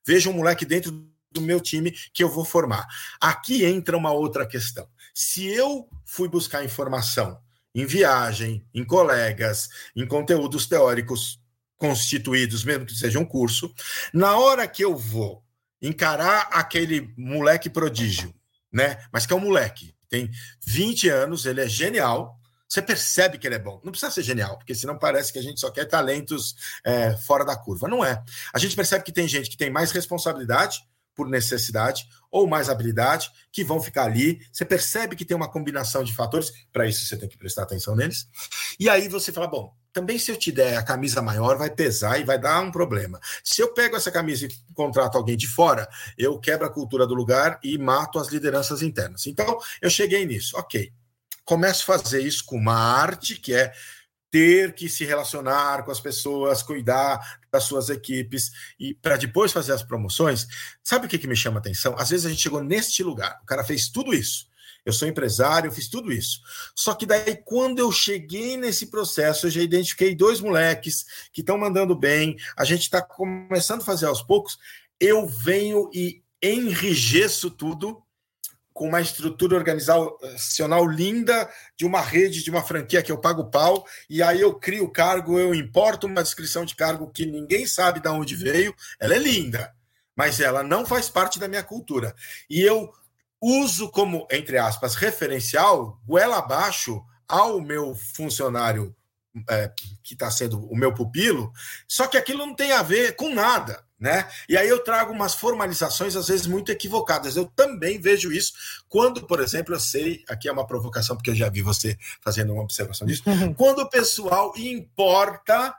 vejo um moleque dentro do meu time que eu vou formar. Aqui entra uma outra questão. Se eu fui buscar informação em viagem, em colegas, em conteúdos teóricos constituídos, mesmo que seja um curso, na hora que eu vou encarar aquele moleque prodígio né? Mas que é um moleque, tem 20 anos, ele é genial. Você percebe que ele é bom. Não precisa ser genial, porque senão parece que a gente só quer talentos é, fora da curva. Não é. A gente percebe que tem gente que tem mais responsabilidade por necessidade ou mais habilidade que vão ficar ali. Você percebe que tem uma combinação de fatores. Para isso, você tem que prestar atenção neles. E aí você fala: bom, também se eu te der a camisa maior, vai pesar e vai dar um problema. Se eu pego essa camisa e contrato alguém de fora, eu quebro a cultura do lugar e mato as lideranças internas. Então, eu cheguei nisso. Ok. Começo a fazer isso com uma arte, que é ter que se relacionar com as pessoas, cuidar das suas equipes e para depois fazer as promoções. Sabe o que, que me chama atenção? Às vezes a gente chegou neste lugar, o cara fez tudo isso eu sou empresário, eu fiz tudo isso. Só que daí, quando eu cheguei nesse processo, eu já identifiquei dois moleques que estão mandando bem, a gente está começando a fazer aos poucos, eu venho e enrijeço tudo com uma estrutura organizacional linda de uma rede, de uma franquia que eu pago pau, e aí eu crio o cargo, eu importo uma descrição de cargo que ninguém sabe de onde veio, ela é linda, mas ela não faz parte da minha cultura. E eu uso como, entre aspas, referencial, goela abaixo ao meu funcionário é, que está sendo o meu pupilo, só que aquilo não tem a ver com nada. Né? E aí eu trago umas formalizações às vezes muito equivocadas. Eu também vejo isso quando, por exemplo, eu sei, aqui é uma provocação porque eu já vi você fazendo uma observação disso, quando o pessoal importa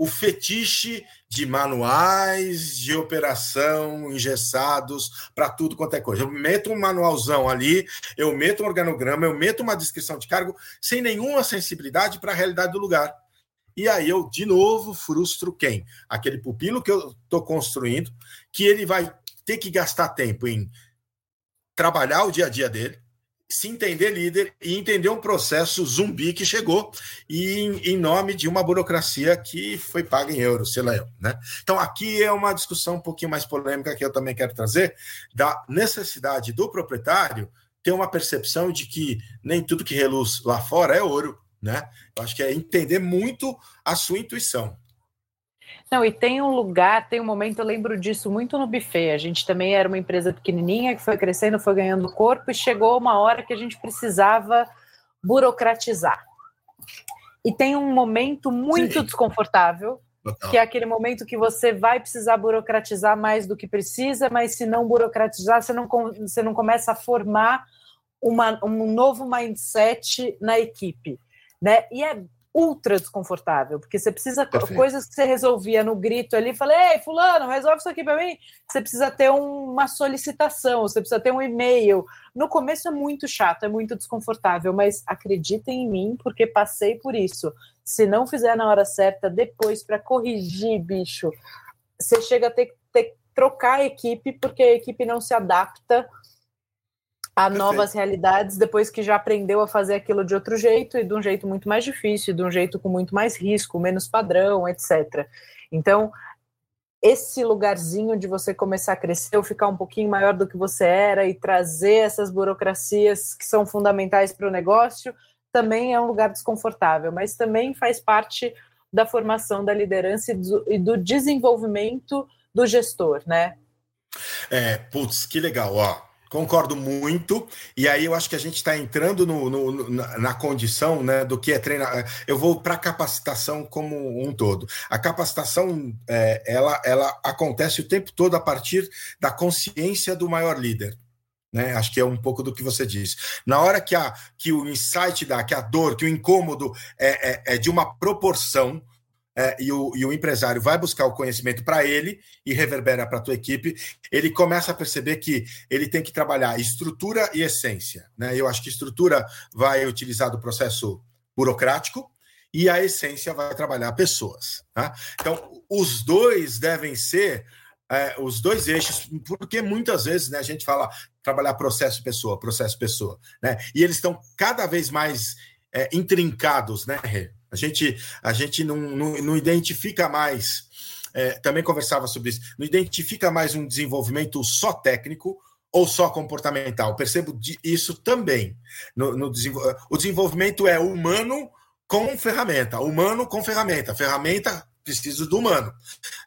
o fetiche de manuais de operação engessados para tudo quanto é coisa. Eu meto um manualzão ali, eu meto um organograma, eu meto uma descrição de cargo sem nenhuma sensibilidade para a realidade do lugar. E aí eu, de novo, frustro quem? Aquele pupilo que eu estou construindo, que ele vai ter que gastar tempo em trabalhar o dia a dia dele, se entender líder e entender um processo zumbi que chegou e em, em, nome de uma burocracia que foi paga em euros, sei lá eu, né? Então aqui é uma discussão um pouquinho mais polêmica que eu também quero trazer da necessidade do proprietário ter uma percepção de que nem tudo que reluz lá fora é ouro, né? Eu acho que é entender muito a sua intuição. Não, e tem um lugar, tem um momento, eu lembro disso muito no buffet. A gente também era uma empresa pequenininha que foi crescendo, foi ganhando corpo e chegou uma hora que a gente precisava burocratizar. E tem um momento muito Sim. desconfortável, que é aquele momento que você vai precisar burocratizar mais do que precisa, mas se não burocratizar, você não, você não começa a formar uma, um novo mindset na equipe. Né? E é ultra desconfortável, porque você precisa Perfeito. coisas que você resolvia no grito ali, falei, ei, fulano, resolve isso aqui para mim. Você precisa ter uma solicitação, você precisa ter um e-mail. No começo é muito chato, é muito desconfortável, mas acreditem em mim, porque passei por isso. Se não fizer na hora certa, depois para corrigir, bicho, você chega a ter, ter que trocar a equipe porque a equipe não se adapta a Perfeito. novas realidades depois que já aprendeu a fazer aquilo de outro jeito e de um jeito muito mais difícil, de um jeito com muito mais risco, menos padrão, etc. Então, esse lugarzinho de você começar a crescer ou ficar um pouquinho maior do que você era e trazer essas burocracias que são fundamentais para o negócio também é um lugar desconfortável, mas também faz parte da formação da liderança e do, e do desenvolvimento do gestor, né? É, putz, que legal, ó. Concordo muito, e aí eu acho que a gente está entrando no, no, na condição né, do que é treinar. Eu vou para a capacitação como um todo. A capacitação é, ela, ela acontece o tempo todo a partir da consciência do maior líder. Né? Acho que é um pouco do que você disse. Na hora que, a, que o insight dá, que a dor, que o incômodo é, é, é de uma proporção é, e, o, e o empresário vai buscar o conhecimento para ele e reverbera para a tua equipe, ele começa a perceber que ele tem que trabalhar estrutura e essência. Né? Eu acho que estrutura vai utilizar do processo burocrático e a essência vai trabalhar pessoas. Tá? Então, os dois devem ser é, os dois eixos, porque muitas vezes né, a gente fala trabalhar processo pessoa, processo pessoa, né? E eles estão cada vez mais é, intrincados, né, Rê? A gente, a gente não, não, não identifica mais, é, também conversava sobre isso, não identifica mais um desenvolvimento só técnico ou só comportamental. Percebo isso também. No, no o desenvolvimento é humano com ferramenta, humano com ferramenta, ferramenta preciso do humano.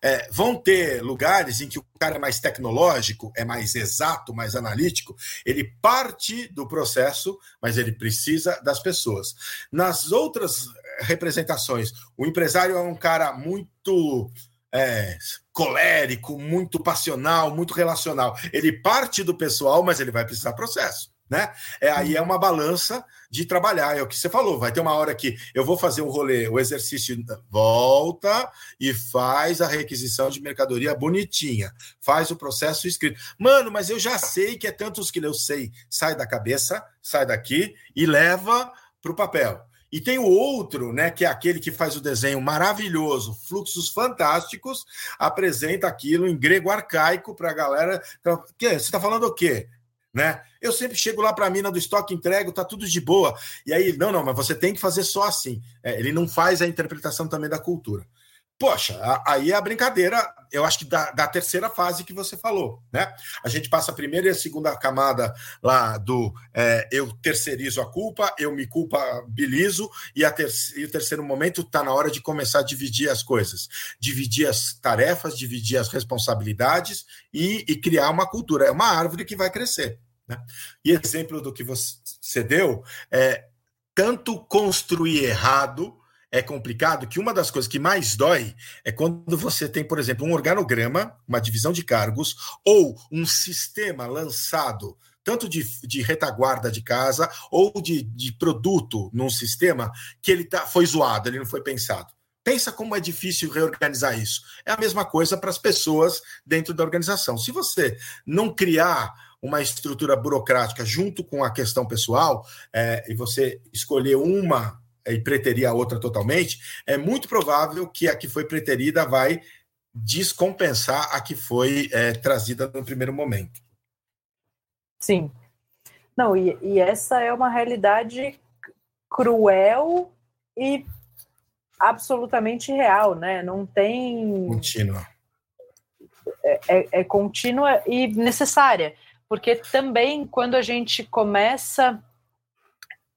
É, vão ter lugares em que o cara é mais tecnológico, é mais exato, mais analítico, ele parte do processo, mas ele precisa das pessoas. Nas outras representações, o empresário é um cara muito é, colérico, muito passional, muito relacional. Ele parte do pessoal, mas ele vai precisar processo. Né? É, aí é uma balança de trabalhar, é o que você falou. Vai ter uma hora que eu vou fazer um rolê, o exercício volta e faz a requisição de mercadoria bonitinha, faz o processo escrito. Mano, mas eu já sei que é tantos que eu sei. Sai da cabeça, sai daqui e leva para o papel. E tem o outro, né, que é aquele que faz o desenho maravilhoso, fluxos fantásticos, apresenta aquilo em grego arcaico para a galera. Que, você está falando o quê? Né? Eu sempre chego lá para a mina do estoque, entrego, tá tudo de boa. E aí, não, não, mas você tem que fazer só assim. É, ele não faz a interpretação também da cultura. Poxa, aí é a brincadeira, eu acho que da, da, terceira fase que você falou, né? A gente passa a primeira e a segunda camada lá do é, eu terceirizo a culpa, eu me culpabilizo, e, a ter, e o terceiro momento está na hora de começar a dividir as coisas, dividir as tarefas, dividir as responsabilidades e, e criar uma cultura. É uma árvore que vai crescer. Né? E exemplo do que você deu é tanto construir errado é complicado que uma das coisas que mais dói é quando você tem, por exemplo, um organograma, uma divisão de cargos, ou um sistema lançado tanto de, de retaguarda de casa ou de, de produto num sistema que ele tá, foi zoado, ele não foi pensado. Pensa como é difícil reorganizar isso. É a mesma coisa para as pessoas dentro da organização. Se você não criar uma estrutura burocrática junto com a questão pessoal é, e você escolher uma e preterir a outra totalmente, é muito provável que a que foi preterida vai descompensar a que foi é, trazida no primeiro momento. Sim. Não, e, e essa é uma realidade cruel e absolutamente real, né? Não tem. Contínua. É, é, é, contínua e necessária, porque também quando a gente começa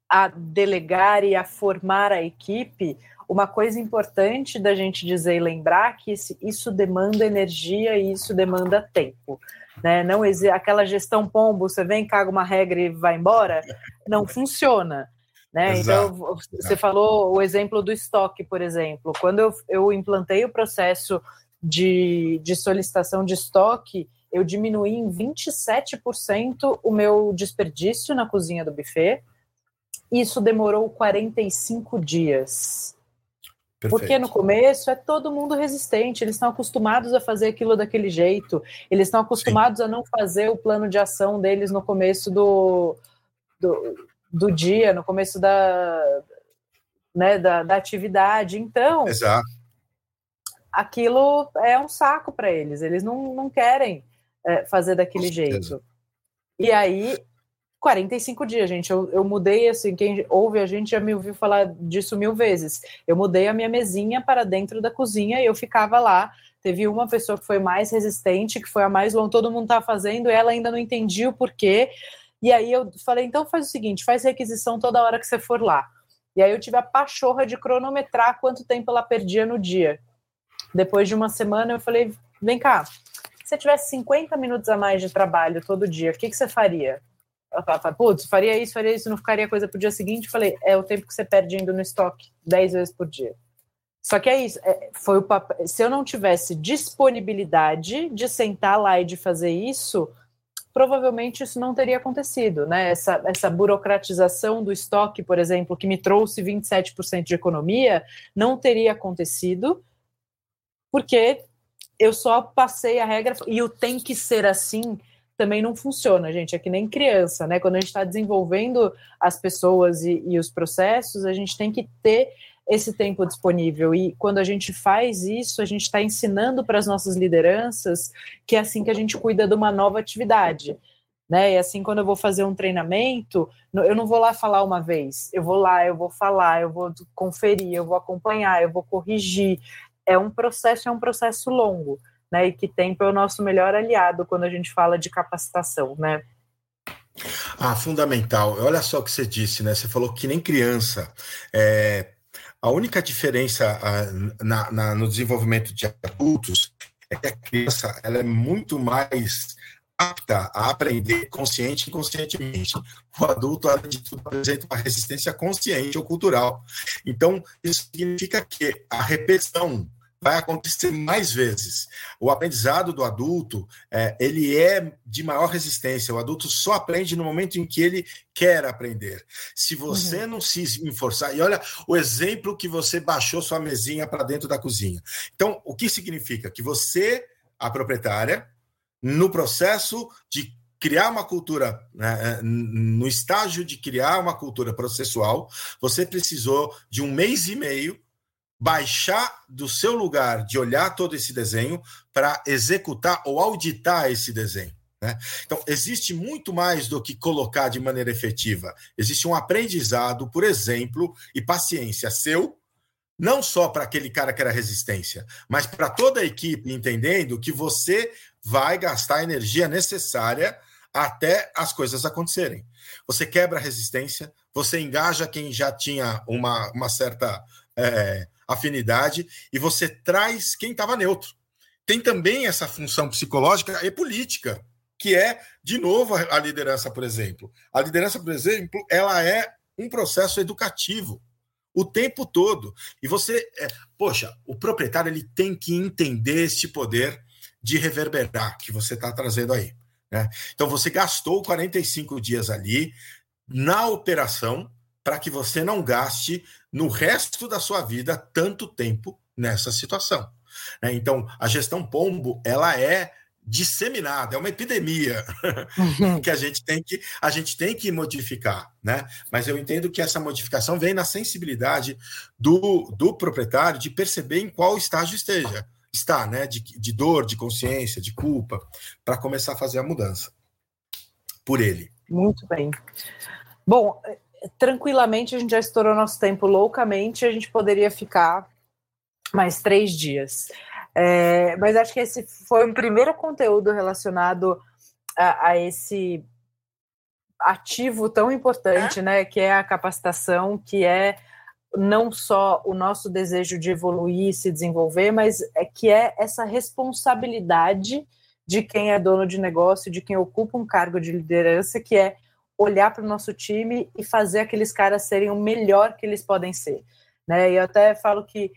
a delegar e a formar a equipe, uma coisa importante da gente dizer e lembrar que isso demanda energia e isso demanda tempo. Né? Não aquela gestão pombo, você vem, caga uma regra e vai embora, não funciona. Né? Exato, então, você exato. falou o exemplo do estoque, por exemplo. Quando eu, eu implantei o processo de, de solicitação de estoque, eu diminuí em 27% o meu desperdício na cozinha do buffet isso demorou 45 dias. Perfeito. Porque no começo é todo mundo resistente, eles estão acostumados a fazer aquilo daquele jeito, eles estão acostumados Sim. a não fazer o plano de ação deles no começo do, do, do dia, no começo da, né, da, da atividade. Então, Exato. aquilo é um saco para eles, eles não, não querem é, fazer daquele jeito. E aí 45 dias, gente. Eu, eu mudei, assim, quem ouve a gente já me ouviu falar disso mil vezes. Eu mudei a minha mesinha para dentro da cozinha e eu ficava lá. Teve uma pessoa que foi mais resistente, que foi a mais longa, todo mundo tá fazendo, ela ainda não entendia o porquê. E aí eu falei, então faz o seguinte, faz requisição toda hora que você for lá. E aí eu tive a pachorra de cronometrar quanto tempo ela perdia no dia. Depois de uma semana eu falei, vem cá, se você tivesse 50 minutos a mais de trabalho todo dia, o que, que você faria? Putz, faria isso, faria isso, não ficaria coisa pro dia seguinte. Falei, é o tempo que você perde indo no estoque, 10 vezes por dia. Só que é isso, é, foi o papel. Se eu não tivesse disponibilidade de sentar lá e de fazer isso, provavelmente isso não teria acontecido, né? Essa, essa burocratização do estoque, por exemplo, que me trouxe 27% de economia, não teria acontecido, porque eu só passei a regra e o tem que ser assim também não funciona, gente. É que nem criança, né? Quando a gente está desenvolvendo as pessoas e, e os processos, a gente tem que ter esse tempo disponível. E quando a gente faz isso, a gente está ensinando para as nossas lideranças que é assim que a gente cuida de uma nova atividade. Né? E assim, quando eu vou fazer um treinamento, eu não vou lá falar uma vez, eu vou lá, eu vou falar, eu vou conferir, eu vou acompanhar, eu vou corrigir. É um processo, é um processo longo, né? E que tempo é o nosso melhor aliado quando a gente fala de capacitação, né? Ah, fundamental. Olha só o que você disse, né? Você falou que nem criança. É, a única diferença uh, na, na, no desenvolvimento de adultos é que a criança ela é muito mais apta a aprender consciente e inconscientemente. O adulto, além de tudo, apresenta uma resistência consciente ou cultural. Então, isso significa que a repetição vai acontecer mais vezes. O aprendizado do adulto, é, ele é de maior resistência. O adulto só aprende no momento em que ele quer aprender. Se você uhum. não se esforçar, e olha o exemplo que você baixou sua mesinha para dentro da cozinha. Então, o que significa? Que você, a proprietária, no processo de criar uma cultura, né, no estágio de criar uma cultura processual, você precisou de um mês e meio baixar do seu lugar de olhar todo esse desenho para executar ou auditar esse desenho. Né? Então, existe muito mais do que colocar de maneira efetiva. Existe um aprendizado, por exemplo, e paciência seu, não só para aquele cara que era resistência, mas para toda a equipe, entendendo que você vai gastar a energia necessária até as coisas acontecerem. Você quebra a resistência, você engaja quem já tinha uma, uma certa é, afinidade e você traz quem estava neutro. Tem também essa função psicológica e política, que é, de novo, a liderança, por exemplo. A liderança, por exemplo, ela é um processo educativo o tempo todo. E você, é, poxa, o proprietário ele tem que entender este poder de reverberar que você está trazendo aí. Né? Então você gastou 45 dias ali na operação para que você não gaste no resto da sua vida tanto tempo nessa situação. Né? Então, a gestão pombo ela é disseminada, é uma epidemia uhum. que a gente tem que a gente tem que modificar, né? Mas eu entendo que essa modificação vem na sensibilidade do, do proprietário de perceber em qual estágio esteja está, né? De, de dor, de consciência, de culpa, para começar a fazer a mudança por ele. Muito bem. Bom, tranquilamente a gente já estourou nosso tempo loucamente, a gente poderia ficar mais três dias. É, mas acho que esse foi um primeiro conteúdo relacionado a, a esse ativo tão importante, né? Que é a capacitação, que é não só o nosso desejo de evoluir, se desenvolver, mas é que é essa responsabilidade de quem é dono de negócio, de quem ocupa um cargo de liderança, que é olhar para o nosso time e fazer aqueles caras serem o melhor que eles podem ser. Né? E eu até falo que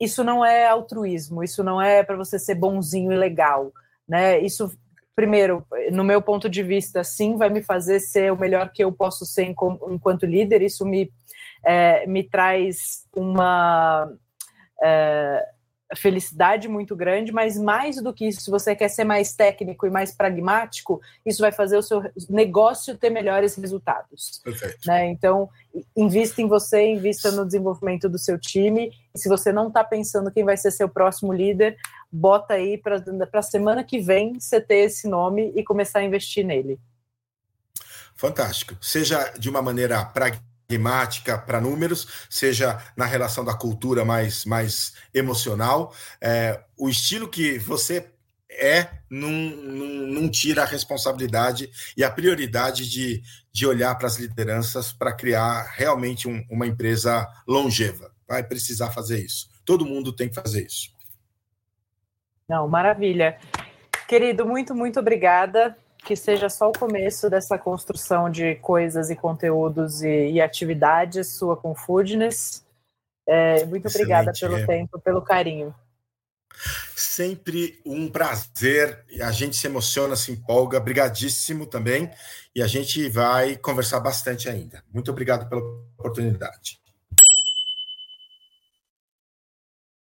isso não é altruísmo, isso não é para você ser bonzinho e legal. Né? Isso, primeiro, no meu ponto de vista, sim, vai me fazer ser o melhor que eu posso ser enquanto líder, isso me, é, me traz uma. É, felicidade muito grande, mas mais do que isso, se você quer ser mais técnico e mais pragmático, isso vai fazer o seu negócio ter melhores resultados. Perfeito. Né? Então, invista em você, invista no desenvolvimento do seu time. E se você não está pensando quem vai ser seu próximo líder, bota aí para a semana que vem você ter esse nome e começar a investir nele. Fantástico. Seja de uma maneira pragmática pragmática para números, seja na relação da cultura mais, mais emocional. É, o estilo que você é não, tira a responsabilidade e a prioridade de, de olhar para as lideranças para criar realmente um, uma empresa longeva. Vai precisar fazer isso. Todo mundo tem que fazer isso. Não, maravilha. Querido, muito, muito obrigada. Que seja só o começo dessa construção de coisas e conteúdos e, e atividades sua com Foodness. É, muito Excelente, obrigada pelo é. tempo, pelo carinho. Sempre um prazer. A gente se emociona, se empolga. Obrigadíssimo também. E a gente vai conversar bastante ainda. Muito obrigado pela oportunidade.